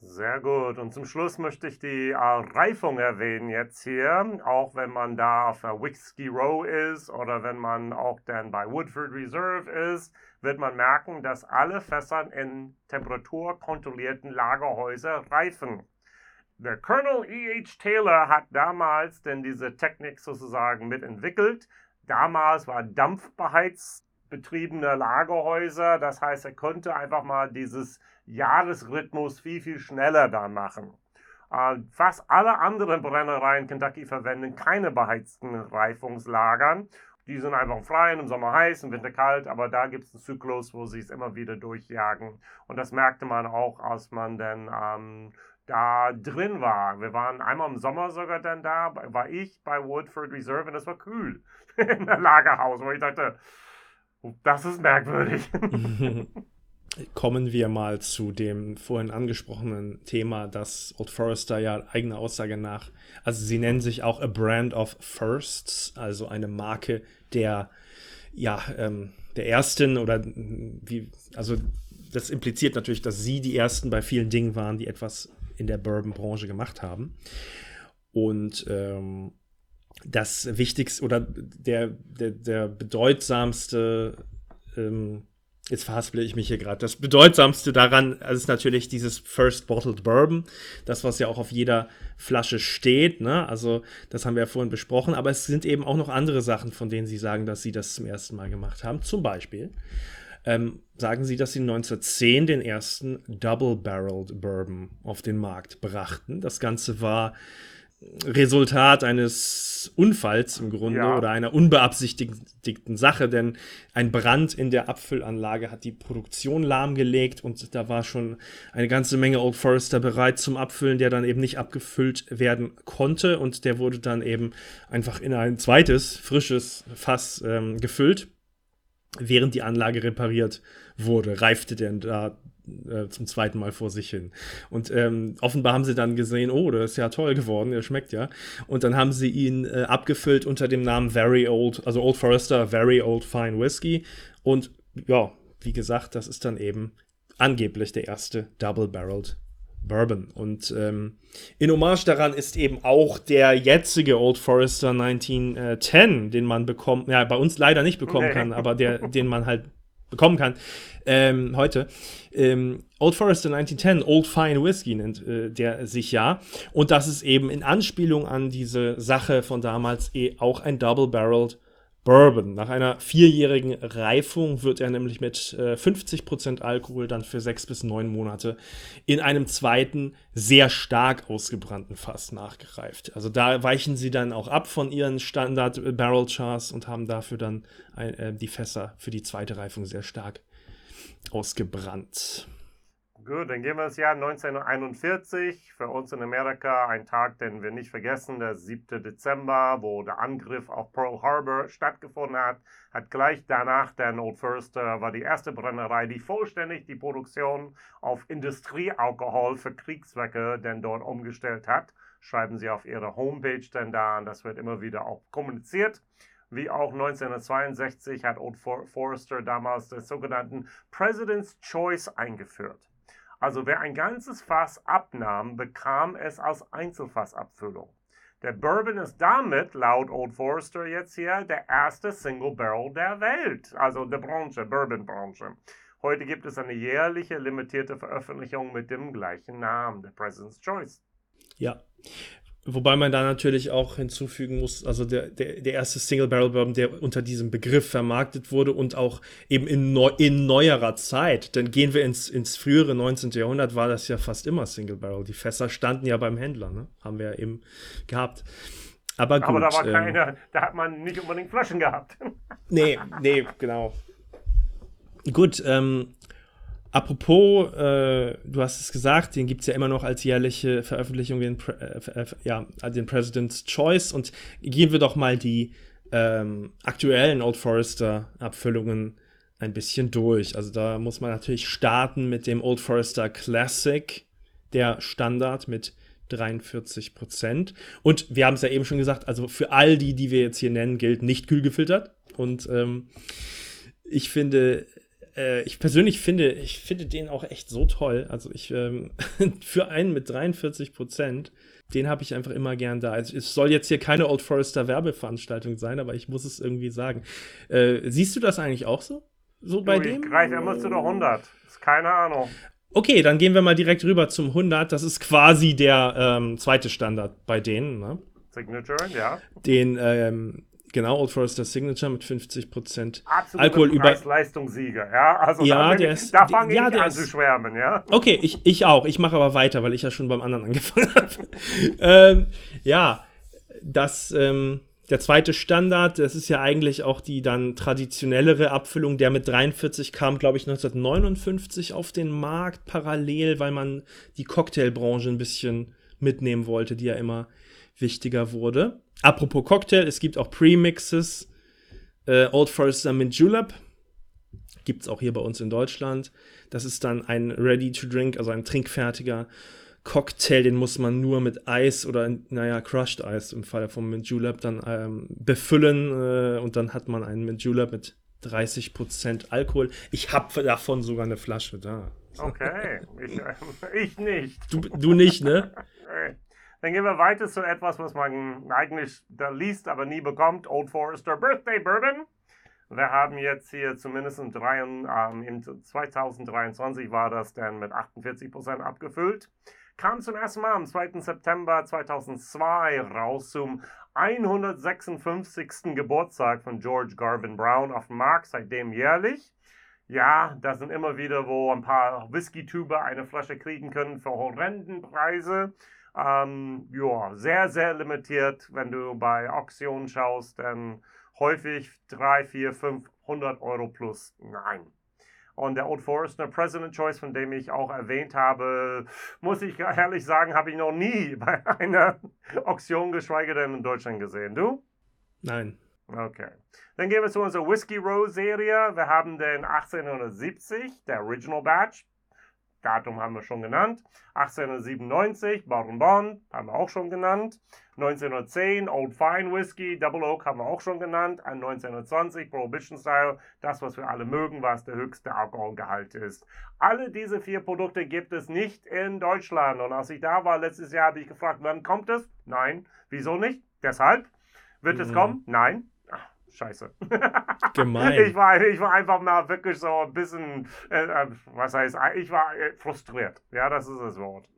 Sehr gut. Und zum Schluss möchte ich die Reifung erwähnen jetzt hier. Auch wenn man da auf der Whisky Row ist oder wenn man auch dann bei Woodford Reserve ist, wird man merken, dass alle Fässer in temperaturkontrollierten Lagerhäusern reifen. Der Colonel E.H. Taylor hat damals denn diese Technik sozusagen mitentwickelt. Damals war dampfbeheizt betriebene Lagerhäuser. Das heißt, er konnte einfach mal dieses Jahresrhythmus viel, viel schneller da machen. Äh, fast alle anderen Brennereien in Kentucky verwenden keine beheizten Reifungslagern. Die sind einfach frei, im Sommer heiß, im Winter kalt, aber da gibt es einen Zyklus, wo sie es immer wieder durchjagen. Und das merkte man auch, als man dann ähm, da drin war. Wir waren einmal im Sommer sogar dann da, war ich bei Woodford Reserve und es war kühl in der Lagerhaus, wo ich dachte, das ist merkwürdig. Kommen wir mal zu dem vorhin angesprochenen Thema, dass Old Forester ja eigener Aussage nach, also sie nennen sich auch a brand of firsts, also eine Marke der, ja, ähm, der ersten oder wie, also das impliziert natürlich, dass sie die ersten bei vielen Dingen waren, die etwas in der Bourbon-Branche gemacht haben. Und ähm, das Wichtigste oder der, der, der bedeutsamste, ähm, jetzt verhaspel ich mich hier gerade, das bedeutsamste daran ist natürlich dieses First Bottled Bourbon, das, was ja auch auf jeder Flasche steht, ne? Also, das haben wir ja vorhin besprochen, aber es sind eben auch noch andere Sachen, von denen Sie sagen, dass Sie das zum ersten Mal gemacht haben. Zum Beispiel ähm, sagen Sie, dass Sie 1910 den ersten Double-Barreled Bourbon auf den Markt brachten. Das Ganze war Resultat eines Unfalls im Grunde ja. oder einer unbeabsichtigten Sache, denn ein Brand in der Abfüllanlage hat die Produktion lahmgelegt und da war schon eine ganze Menge Old Forester bereit zum Abfüllen, der dann eben nicht abgefüllt werden konnte und der wurde dann eben einfach in ein zweites, frisches Fass ähm, gefüllt. Während die Anlage repariert wurde, reifte der da äh, zum zweiten Mal vor sich hin. Und ähm, offenbar haben sie dann gesehen, oh, der ist ja toll geworden, der schmeckt ja. Und dann haben sie ihn äh, abgefüllt unter dem Namen Very Old, also Old Forester Very Old Fine Whiskey. Und ja, wie gesagt, das ist dann eben angeblich der erste Double-Barreled Bourbon. Und ähm, in Hommage daran ist eben auch der jetzige Old Forester 1910, den man bekommt, ja, bei uns leider nicht bekommen kann, aber der, den man halt bekommen kann, ähm, heute. Ähm, Old Forester 1910, Old Fine Whiskey nennt äh, der sich ja. Und das ist eben in Anspielung an diese Sache von damals eh auch ein Double-Barreled Bourbon. Nach einer vierjährigen Reifung wird er nämlich mit äh, 50% Alkohol dann für sechs bis neun Monate in einem zweiten, sehr stark ausgebrannten Fass nachgereift. Also da weichen sie dann auch ab von ihren Standard Barrel Chars und haben dafür dann ein, äh, die Fässer für die zweite Reifung sehr stark ausgebrannt. Gut, dann gehen wir ins Jahr 1941. Für uns in Amerika ein Tag, den wir nicht vergessen, der 7. Dezember, wo der Angriff auf Pearl Harbor stattgefunden hat. Hat gleich danach der Old Forester war die erste Brennerei, die vollständig die Produktion auf Industriealkohol für Kriegszwecke denn dort umgestellt hat. Schreiben Sie auf Ihre Homepage denn da und das wird immer wieder auch kommuniziert wie auch 1962 hat Old Forester damals den sogenannten President's Choice eingeführt. Also wer ein ganzes Fass abnahm, bekam es als Einzelfassabfüllung. Der Bourbon ist damit, laut Old Forester jetzt hier, der erste Single Barrel der Welt. Also der Branche, Bourbon-Branche. Heute gibt es eine jährliche limitierte Veröffentlichung mit dem gleichen Namen, The President's Choice. Ja. Wobei man da natürlich auch hinzufügen muss, also der, der, der erste Single Barrel Bourbon, der unter diesem Begriff vermarktet wurde und auch eben in, neu, in neuerer Zeit, denn gehen wir ins, ins frühere 19. Jahrhundert, war das ja fast immer Single Barrel. Die Fässer standen ja beim Händler, ne? haben wir ja eben gehabt. Aber gut. Aber da war ähm, keine, da hat man nicht unbedingt Flaschen gehabt. nee, nee, genau. Gut, ähm, apropos, äh, du hast es gesagt, den gibt es ja immer noch als jährliche Veröffentlichung, den, äh, äh, ja, den President's Choice. Und gehen wir doch mal die ähm, aktuellen Old Forester-Abfüllungen ein bisschen durch. Also da muss man natürlich starten mit dem Old Forester Classic, der Standard mit 43 Prozent. Und wir haben es ja eben schon gesagt, also für all die, die wir jetzt hier nennen, gilt nicht kühl gefiltert. Und ähm, ich finde, äh, ich persönlich finde, ich finde den auch echt so toll. Also ich, ähm, für einen mit 43 Prozent, den habe ich einfach immer gern da. Also es soll jetzt hier keine Old Forester Werbeveranstaltung sein, aber ich muss es irgendwie sagen. Äh, siehst du das eigentlich auch so? So bei du, dem? Ich greife immer zu der 100. Ist keine Ahnung. Okay, dann gehen wir mal direkt rüber zum 100. Das ist quasi der ähm, zweite Standard bei denen. Ne? Signature, ja. Den ähm, Genau, Old Forester Signature mit 50% Absolute Alkohol über Preis-Leistungssieger, ja. Also ja, da, ist, da fange ja, ich an zu schwärmen, ja. Okay, ich, ich auch. Ich mache aber weiter, weil ich ja schon beim anderen angefangen habe. ähm, ja, das, ähm, der zweite Standard, das ist ja eigentlich auch die dann traditionellere Abfüllung, der mit 43 kam, glaube ich, 1959 auf den Markt parallel, weil man die Cocktailbranche ein bisschen mitnehmen wollte, die ja immer wichtiger wurde. Apropos Cocktail, es gibt auch Premixes. Äh, Old Forester Mint Julep. Gibt es auch hier bei uns in Deutschland. Das ist dann ein Ready-to-Drink, also ein trinkfertiger Cocktail. Den muss man nur mit Eis oder, naja, Crushed Eis im Fall vom Mint Julep dann ähm, befüllen. Äh, und dann hat man einen Mint Julep mit 30% Alkohol. Ich habe davon sogar eine Flasche da. Okay, ich, äh, ich nicht. Du, du nicht, ne? Dann gehen wir weiter zu etwas, was man eigentlich da liest, aber nie bekommt. Old Forester Birthday Bourbon. Wir haben jetzt hier zumindest in, drei, ähm, in 2023 war das dann mit 48% abgefüllt. Kam zum ersten Mal am 2. September 2002 raus zum 156. Geburtstag von George Garvin Brown auf dem Markt, seitdem jährlich. Ja, da sind immer wieder, wo ein paar Whisky-Tuber eine Flasche kriegen können für horrenden Preise. Ähm, ja, sehr, sehr limitiert, wenn du bei Auktionen schaust, dann häufig 3, 4, 500 Euro plus. Nein. Und der Old Forester President Choice, von dem ich auch erwähnt habe, muss ich ehrlich sagen, habe ich noch nie bei einer Auktion, geschweige denn in Deutschland gesehen. Du? Nein. Okay. Dann gehen wir zu unserer Whiskey Rose Serie. Wir haben den 1870, der Original Batch. Datum haben wir schon genannt. 1897 Baron Bond haben wir auch schon genannt. 1910 Old Fine Whiskey, Double Oak haben wir auch schon genannt. 1920 Prohibition Style, das was wir alle mögen, was der höchste Alkoholgehalt ist. Alle diese vier Produkte gibt es nicht in Deutschland. Und als ich da war letztes Jahr, habe ich gefragt, wann kommt es? Nein. Wieso nicht? Deshalb. Wird mhm. es kommen? Nein scheiße. Gemein. Ich war, ich war einfach mal wirklich so ein bisschen, äh, äh was heißt, ich war äh, frustriert. Ja, das ist das Wort.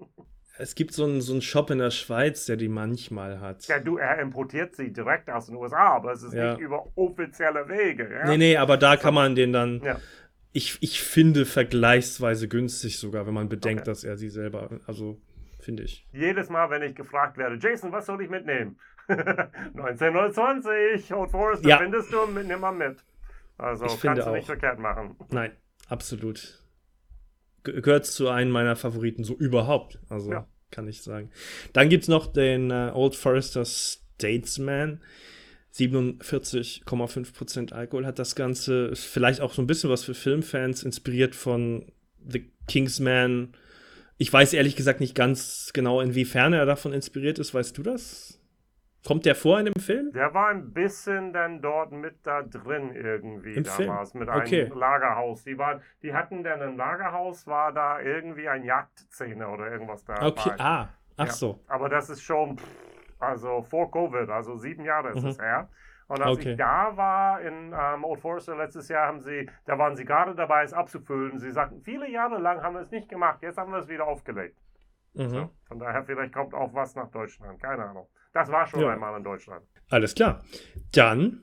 Es gibt so einen, so einen Shop in der Schweiz, der die manchmal hat. Ja, du, er importiert sie direkt aus den USA, aber es ist ja. nicht über offizielle Wege. Ja? Nee, nee, aber da kann man den dann, ja. ich, ich finde, vergleichsweise günstig sogar, wenn man bedenkt, okay. dass er sie selber, also finde ich. Jedes Mal, wenn ich gefragt werde, Jason, was soll ich mitnehmen? 1920, Old Forest, ja. findest du, nimm mal mit. Also ich kannst du nicht verkehrt machen. Nein, absolut. Ge gehört zu einem meiner Favoriten so überhaupt. Also ja. kann ich sagen. Dann gibt es noch den äh, Old Forester Statesman. 47,5% Alkohol hat das Ganze. Vielleicht auch so ein bisschen was für Filmfans, inspiriert von The Kingsman. Ich weiß ehrlich gesagt nicht ganz genau, inwiefern er davon inspiriert ist. Weißt du das? Kommt der vor in dem Film? Der war ein bisschen dann dort mit da drin irgendwie Im damals Film? mit Okay. einem Lagerhaus. Die waren, die hatten dann ein Lagerhaus, war da irgendwie ein Jagdszene oder irgendwas da. Okay, ah, ach Ja. so. Aber das ist schon, also vor Covid, also sieben Jahre ist Mhm. es her. Und als Okay. ich da war in ähm, Old Forester letztes Jahr, haben sie, da waren sie gerade dabei, es abzufüllen. Sie sagten, viele Jahre lang haben wir es nicht gemacht, jetzt haben wir es wieder aufgelegt. Mhm. So, von daher, vielleicht kommt auch was nach Deutschland, keine Ahnung. Das war schon Ja. einmal in Deutschland. Alles klar. Dann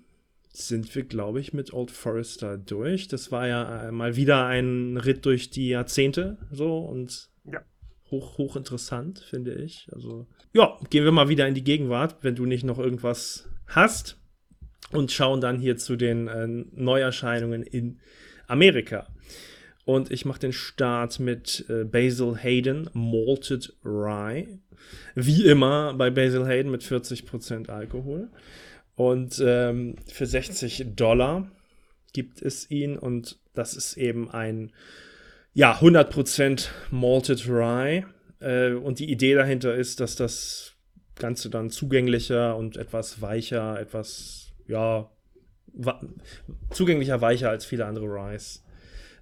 sind wir, glaube ich, mit Old Forester durch. Das war ja äh, mal wieder ein Ritt durch die Jahrzehnte so und Ja. hoch, hochinteressant, finde ich. Also, ja, gehen wir mal wieder in die Gegenwart, wenn du nicht noch irgendwas hast. Und schauen dann hier zu den äh, Neuerscheinungen in Amerika. Und ich mache den Start mit äh, Basil Hayden Malted Rye. Wie immer bei Basil Hayden mit 40% Alkohol. Und ähm, für 60 Dollar gibt es ihn. Und das ist eben ein, ja, 100% Malted Rye. Äh, und die Idee dahinter ist, dass das Ganze dann zugänglicher und etwas weicher, etwas, ja, zugänglicher, weicher als viele andere Ryes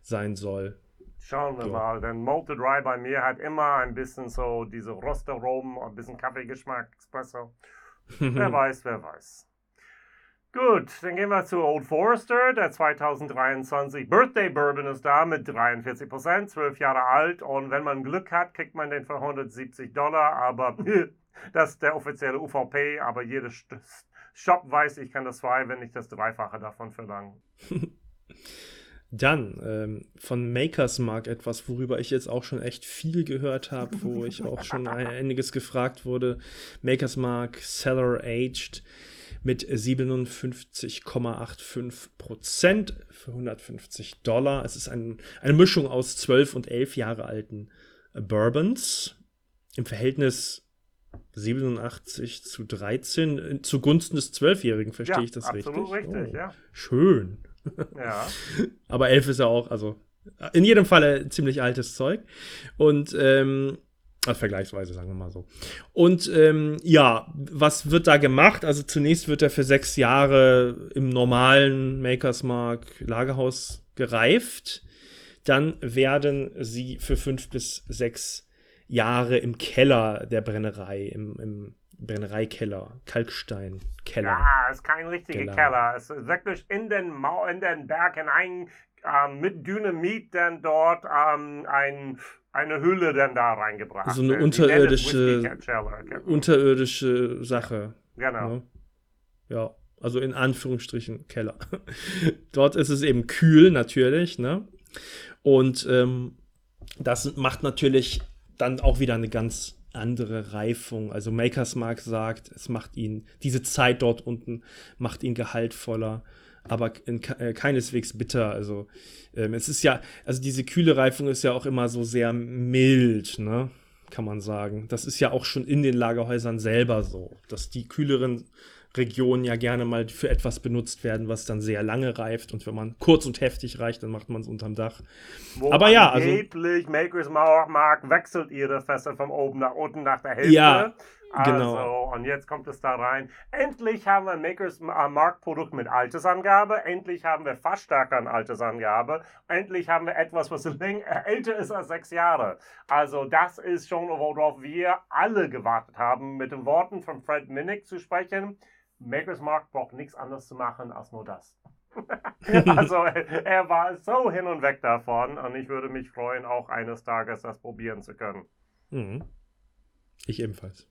sein soll. Schauen wir Ja. mal, denn Malted Rye bei mir hat immer ein bisschen so diese Röstaromen, ein bisschen Kaffeegeschmack, Espresso. Wer weiß, wer weiß. Gut, dann gehen wir zu Old Forester. Der 2023 Birthday Bourbon ist da mit 43 Prozent, 12 Jahre alt. Und wenn man Glück hat, kriegt man den für 170 Dollar. Aber das ist der offizielle UVP. Aber jeder Shop weiß, ich kann das zwei, wenn nicht das Dreifache davon verlangen. Dann ähm, von Makers Mark etwas, worüber ich jetzt auch schon echt viel gehört habe, wo ich auch schon ein- einiges gefragt wurde. Makers Mark Cellar Aged mit 57,85 Prozent für 150 Dollar. Es ist ein, eine Mischung aus 12 und 11 Jahre alten Bourbons. Im Verhältnis 87 zu 13 äh, zugunsten des Zwölfjährigen, verstehe ja, ich das absolut richtig? richtig, Oh, ja. Schön. Ja. Aber 11 ist ja auch, also in jedem Falle ziemlich altes Zeug. Und, ähm, also vergleichsweise, sagen wir mal so. Und ähm, ja, was wird da gemacht? Also zunächst wird er für sechs Jahre im normalen Makers Mark Lagerhaus gereift. Dann werden sie für fünf bis sechs Jahre im Keller der Brennerei, im, im Brennereikeller, Kalksteinkeller. Ja, es ist kein richtiger Genau. Keller. Es ist wirklich in den, Mau in den Berg hinein ähm, mit Dynamit dann dort ähm, ein, eine Hülle dann da reingebracht. So eine es unterirdische- Keller, genau. Unterirdische Sache. Genau. Ne? Ja, also in Anführungsstrichen Keller. Dort ist es eben kühl, natürlich, ne? Und ähm, das macht natürlich dann auch wieder eine ganz andere Reifung. Also Makers Mark sagt, es macht ihn, diese Zeit dort unten macht ihn gehaltvoller, aber in, äh, keineswegs bitter. Also ähm, es ist ja, also diese kühle Reifung ist ja auch immer so sehr mild, ne? Kann man sagen. Das ist ja auch schon in den Lagerhäusern selber so, dass die kühleren Regionen ja gerne mal für etwas benutzt werden, was dann sehr lange reift. Und wenn man kurz und heftig reicht, dann macht man es unterm Dach. Wo Aber ja, also- angeblich Makers Mark wechselt ihre Fässer von oben nach unten nach der Hälfte. Ja, also, genau. Und jetzt kommt es da rein. Endlich haben wir ein Makers Mark Produkt mit Altersangabe. Endlich haben wir fast stärker an Altersangabe. Endlich haben wir etwas, was äh, älter ist als sechs Jahre. Also das ist schon, worauf wir alle gewartet haben, mit den Worten von Fred Minnick zu sprechen. Makers Mark braucht nichts anderes zu machen als nur das. also er, war so hin und weg davon und ich würde mich freuen, auch eines Tages das probieren zu können. Mhm. Ich ebenfalls.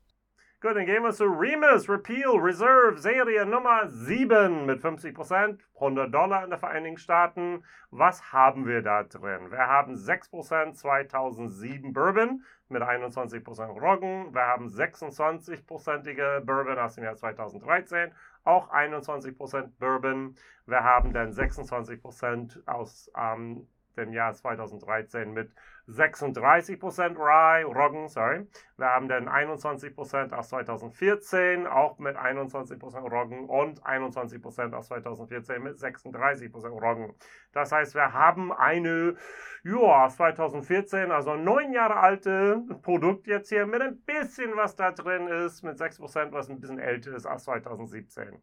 Gut, dann gehen wir zu Remus Repeal Reserve Serie Nummer 7 mit 50%, 100 Dollar in den Vereinigten Staaten. Was haben wir da drin? Wir haben 6% 2007 Bourbon mit 21% Roggen. Wir haben 26%ige Bourbon aus dem Jahr 2013, auch 21% Bourbon. Wir haben dann 26% aus ähm, dem Jahr 2013 mit 36% Rye, Roggen, sorry. Wir haben dann 21% aus 2014, auch mit 21% Roggen und 21% aus 2014 mit 36% Roggen. Das heißt, wir haben eine, ja, 2014, also neun Jahre alte Produkt jetzt hier mit ein bisschen was da drin ist, mit 6%, was ein bisschen älter ist als 2017.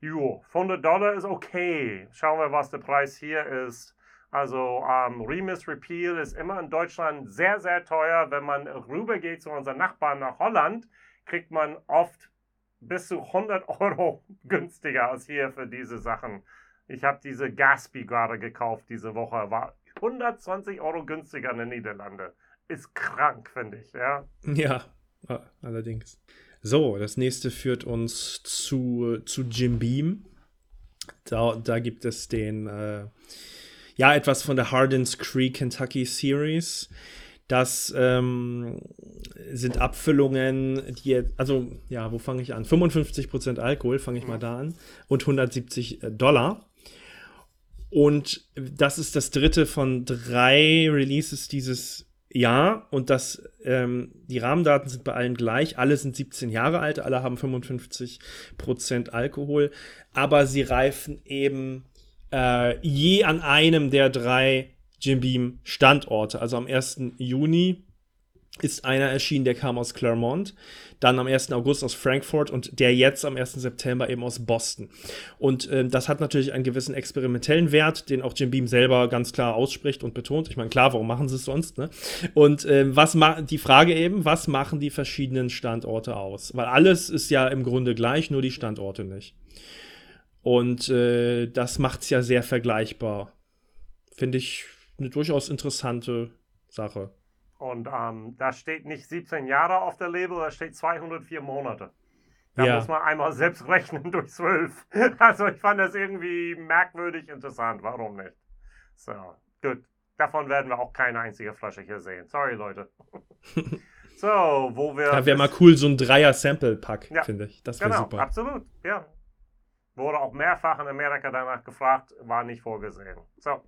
Jo, 100 Dollar ist okay. Schauen wir, was der Preis hier ist. Also ähm, Remus Repeal ist immer in Deutschland sehr, sehr teuer. Wenn man rübergeht zu unseren Nachbarn nach Holland, kriegt man oft bis zu 100 Euro günstiger als hier für diese Sachen. Ich habe diese Gatsby gerade gekauft diese Woche. War 120 Euro günstiger in den Niederlanden. Ist krank, finde ich, ja. Ja, allerdings. So, das nächste führt uns zu, zu Jim Beam. Da, da gibt es den äh, ja, etwas von der Hardins Creek Kentucky Series. Das ähm, sind Abfüllungen, die, also, ja, wo fange ich an? 55% Alkohol, fange ich mal da an. Und 170 äh, Dollar. Und das ist das dritte von drei Releases dieses Jahr. Und das, ähm, die Rahmendaten sind bei allen gleich. Alle sind 17 Jahre alt, alle haben 55% Alkohol. Aber sie reifen eben äh, je an einem der drei Jim Beam Standorte. Also am 1. Juni ist einer erschienen, der kam aus Claremont, dann am 1. August aus Frankfurt und der jetzt am 1. September eben aus Boston. Und äh, das hat natürlich einen gewissen experimentellen Wert, den auch Jim Beam selber ganz klar ausspricht und betont. Ich meine, klar, warum machen sie es sonst? Ne? Und äh, was die Frage eben, was machen die verschiedenen Standorte aus? Weil alles ist ja im Grunde gleich, nur die Standorte nicht. Und äh, das macht es ja sehr vergleichbar. Finde ich eine durchaus interessante Sache. Und ähm, da steht nicht 17 Jahre auf der Label, da steht 204 Monate. Da ja. muss man einmal selbst rechnen durch 12. Also ich fand das irgendwie merkwürdig interessant. Warum nicht? So, gut. Davon werden wir auch keine einzige Flasche hier sehen. Sorry, Leute. so, wo wir. Ja, wäre mal cool, so ein Dreier-Sample-Pack, ja. finde ich. Das wäre genau, super. Absolut, ja. Wurde auch mehrfach in Amerika danach gefragt, war nicht vorgesehen. So,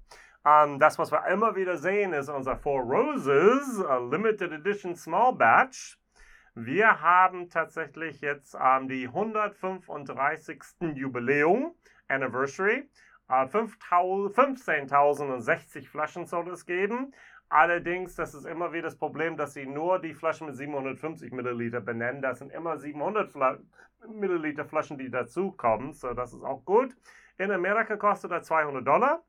ähm, das, was wir immer wieder sehen, ist unser Four Roses Limited Edition Small Batch. Wir haben tatsächlich jetzt ähm, die 135. Jubiläum, Anniversary. Äh, 15.060 Flaschen soll es geben. Allerdings, das ist immer wieder das Problem, dass sie nur die Flaschen mit 750 Milliliter benennen. Das sind immer 700 Fla Milliliter Flaschen, die dazukommen. So, das ist auch gut. In Amerika kostet er 200 Dollar.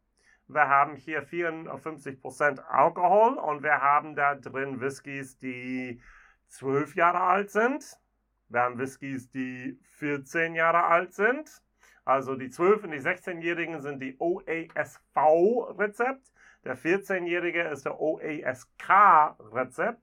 Wir haben hier 54% Alkohol und wir haben da drin Whiskys, die 12 Jahre alt sind. Wir haben Whiskys, die 14 Jahre alt sind. Also die 12- und die 16-Jährigen sind die OASV-Rezept. Der 14-Jährige ist der OASK-Rezept.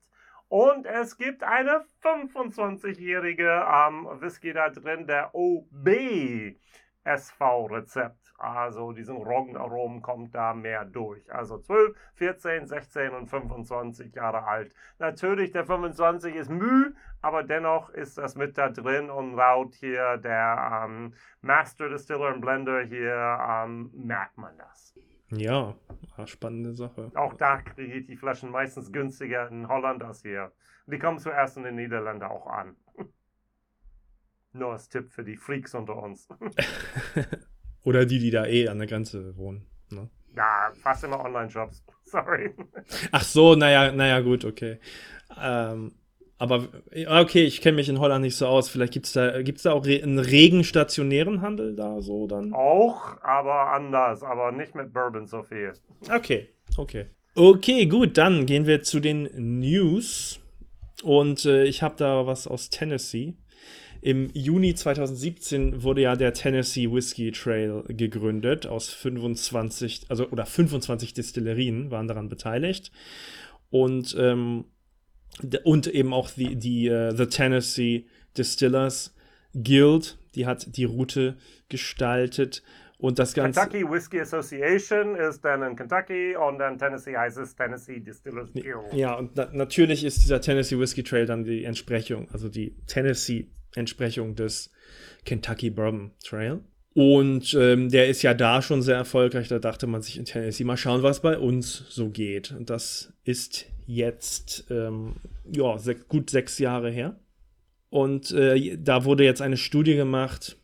Und es gibt eine 25-jährige ähm, Whisky da drin, der OB-SV-Rezept. Also diesen Roggenaromen kommt da mehr durch. Also 12, 14, 16 und 25 Jahre alt. Natürlich, der 25 ist Mühe, aber dennoch ist das mit da drin und laut hier der ähm, Master Distiller und Blender hier ähm, merkt man das. Ja, spannende Sache. Auch da kriege ich die Flaschen meistens günstiger in Holland als hier. Die kommen zuerst in den Niederlanden auch an. Nur als Tipp für die Freaks unter uns. Oder die, die da eh an der Grenze wohnen. Ne? Ja, fast immer Online-Shops. Sorry. Ach so, naja, naja, gut, okay. Ähm, aber okay, ich kenne mich in Holland nicht so aus. Vielleicht gibt es da, gibt's da auch re einen regen stationären Handel da so dann? Auch, aber anders, aber nicht mit Bourbon so viel. Okay, okay. Okay, gut, dann gehen wir zu den News. Und äh, ich habe da was aus Tennessee. Im Juni 2017 wurde ja der Tennessee Whiskey Trail gegründet aus 25, also oder 25 Distillerien waren daran beteiligt. Und ähm, und eben auch die, die uh, The Tennessee Distillers Guild, die hat die Route gestaltet. Und das Ganze. Kentucky Whiskey Association ist dann in Kentucky und dann Tennessee heißt es Tennessee Distillers Guild. Ja, und na natürlich ist dieser Tennessee Whiskey Trail dann die Entsprechung, also die Tennessee-Entsprechung des Kentucky Bourbon Trail. Und ähm, der ist ja da schon sehr erfolgreich. Da dachte man sich in Tennessee mal schauen, was bei uns so geht. Und das ist jetzt ähm, ja, se gut sechs Jahre her. Und äh, da wurde jetzt eine Studie gemacht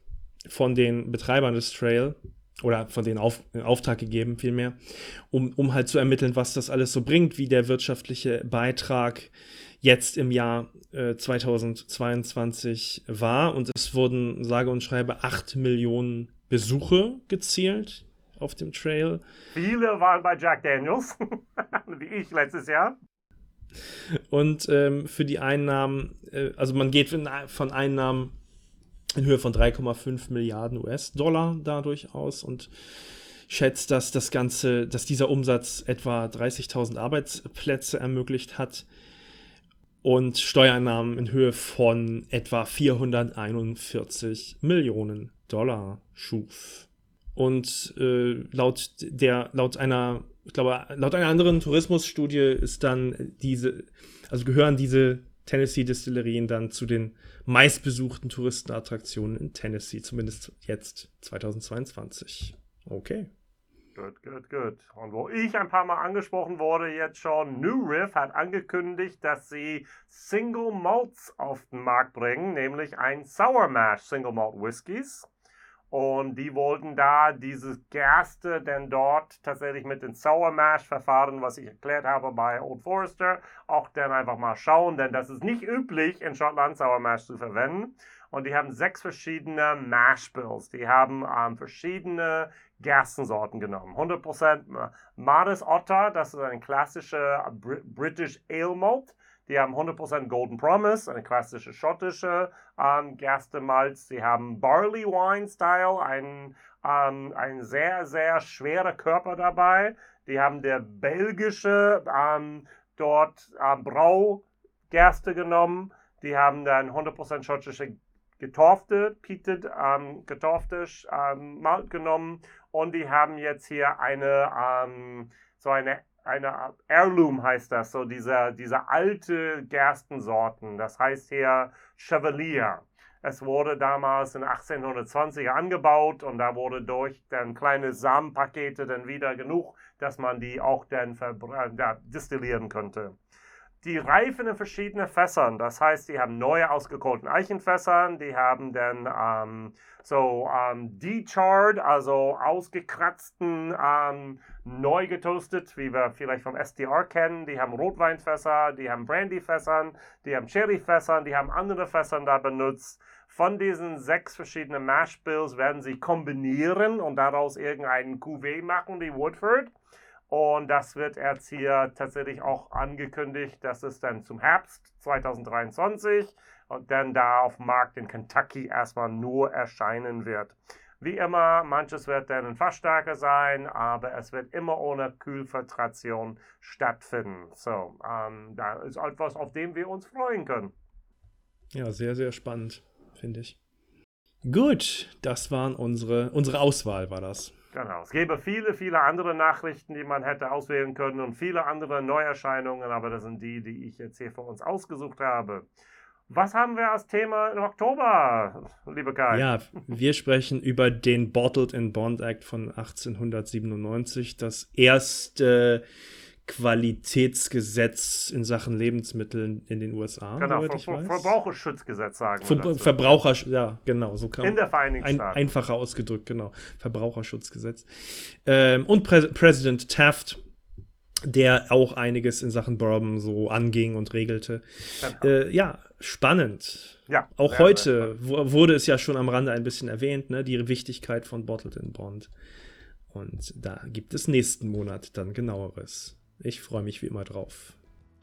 von den Betreibern des Trail oder von denen auf, in Auftrag gegeben, vielmehr, um, um halt zu ermitteln, was das alles so bringt, wie der wirtschaftliche Beitrag jetzt im Jahr äh, 2022 war. Und es wurden, sage und schreibe, 8 Millionen Besuche gezählt auf dem Trail. Viele waren bei Jack Daniels, wie ich letztes Jahr. Und ähm, für die Einnahmen, äh, also man geht von Einnahmen in Höhe von 3,5 Milliarden US-Dollar dadurch aus und schätzt, dass das Ganze, dass dieser Umsatz etwa 30.000 Arbeitsplätze ermöglicht hat und Steuereinnahmen in Höhe von etwa 441 Millionen Dollar schuf. Und äh, laut der, laut einer, ich glaube, laut einer anderen Tourismusstudie ist dann diese, also gehören diese Tennessee Distillerien dann zu den meistbesuchten Touristenattraktionen in Tennessee, zumindest jetzt 2022. Okay. Gut, gut, gut. Und wo ich ein paar Mal angesprochen wurde, jetzt schon, New Riff hat angekündigt, dass sie Single Malts auf den Markt bringen, nämlich ein Sour Mash Single Malt Whiskies. Und die wollten da diese Gerste denn dort tatsächlich mit dem Sour Mash Verfahren, was ich erklärt habe bei Old Forester, auch dann einfach mal schauen, denn das ist nicht üblich in Schottland Sour Mash zu verwenden. Und die haben sechs verschiedene Mash Bills. Die haben ähm, verschiedene Gerstensorten genommen. 100% Maris Otter, das ist ein klassischer British Ale Malt. Die haben 100% Golden Promise, eine klassische schottische ähm, Gerstemalz. Sie haben Barley Wine Style, ein, ähm, ein sehr, sehr schwerer Körper dabei. Die haben der belgische ähm, dort ähm, Braugerste genommen. Die haben dann 100% schottische getorfte, peated, ähm, getorfte ähm, Malt genommen und die haben jetzt hier eine, ähm, so eine, eine Heirloom heißt das, so diese, diese alte Gerstensorten. Das heißt hier Chevalier. Es wurde damals in 1820 angebaut und da wurde durch dann kleine Samenpakete dann wieder genug, dass man die auch dann äh, distillieren könnte die reifen in verschiedenen Fässern. Das heißt, die haben neue ausgekohlten Eichenfässern, die haben dann ähm, so ähm, decharred, also ausgekratzten, ähm, neu getoastet, wie wir vielleicht vom SDR kennen. Die haben Rotweinfässer, die haben Brandyfässern, die haben Cherryfässern, die haben andere Fässern da benutzt. Von diesen sechs verschiedenen Mash Bills werden sie kombinieren und daraus irgendeinen Cuvée machen, die Woodford. Und das wird jetzt hier tatsächlich auch angekündigt, dass es dann zum Herbst 2023 und dann da auf dem Markt in Kentucky erstmal nur erscheinen wird. Wie immer, manches wird dann in Fassstärke sein, aber es wird immer ohne Kühlfiltration stattfinden. So, ähm, da ist etwas, auf dem wir uns freuen können. Ja, sehr, sehr spannend, finde ich. Gut, das waren unsere, unsere Auswahl, war das. Genau. Es gäbe viele, viele andere Nachrichten, die man hätte auswählen können und viele andere Neuerscheinungen, aber das sind die, die ich jetzt hier für uns ausgesucht habe. Was haben wir als Thema im Oktober, liebe Kai? Ja, wir sprechen über den Bottled in Bond Act von 1897, das erste Qualitätsgesetz in Sachen Lebensmitteln in den USA. Genau, Ver Ver Verbraucherschutzgesetz sagen Ver wir. Verbraucher, ja, genau, so kann In der Vereinigten ein, Einfacher ausgedrückt, genau. Verbraucherschutzgesetz. Ähm, und Prä Präsident Taft, der auch einiges in Sachen Bourbon so anging und regelte. Genau. Äh, ja, spannend. Ja, auch heute sehr wurde es ja schon am Rande ein bisschen erwähnt, ne, die Wichtigkeit von Bottled in Bond. Und da gibt es nächsten Monat dann genaueres. Ich freue mich wie immer drauf.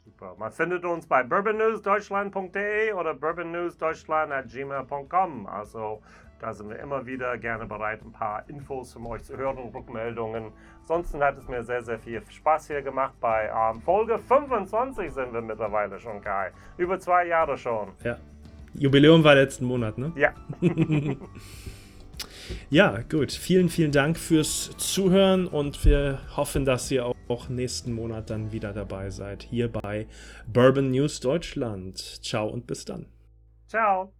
Super. Man findet uns bei bourbonnewsdeutschland.de oder bourbonnewsdeutschland.gmail.com. Also da sind wir immer wieder gerne bereit, ein paar Infos von euch zu hören und Rückmeldungen. Ansonsten hat es mir sehr, sehr viel Spaß hier gemacht. Bei ähm, Folge 25 sind wir mittlerweile schon, Kai. Über zwei Jahre schon. Ja. Jubiläum war letzten Monat, ne? Ja. Ja, gut. Vielen, vielen Dank fürs Zuhören und wir hoffen, dass ihr auch nächsten Monat dann wieder dabei seid. Hier bei Bourbon News Deutschland. Ciao und bis dann. Ciao.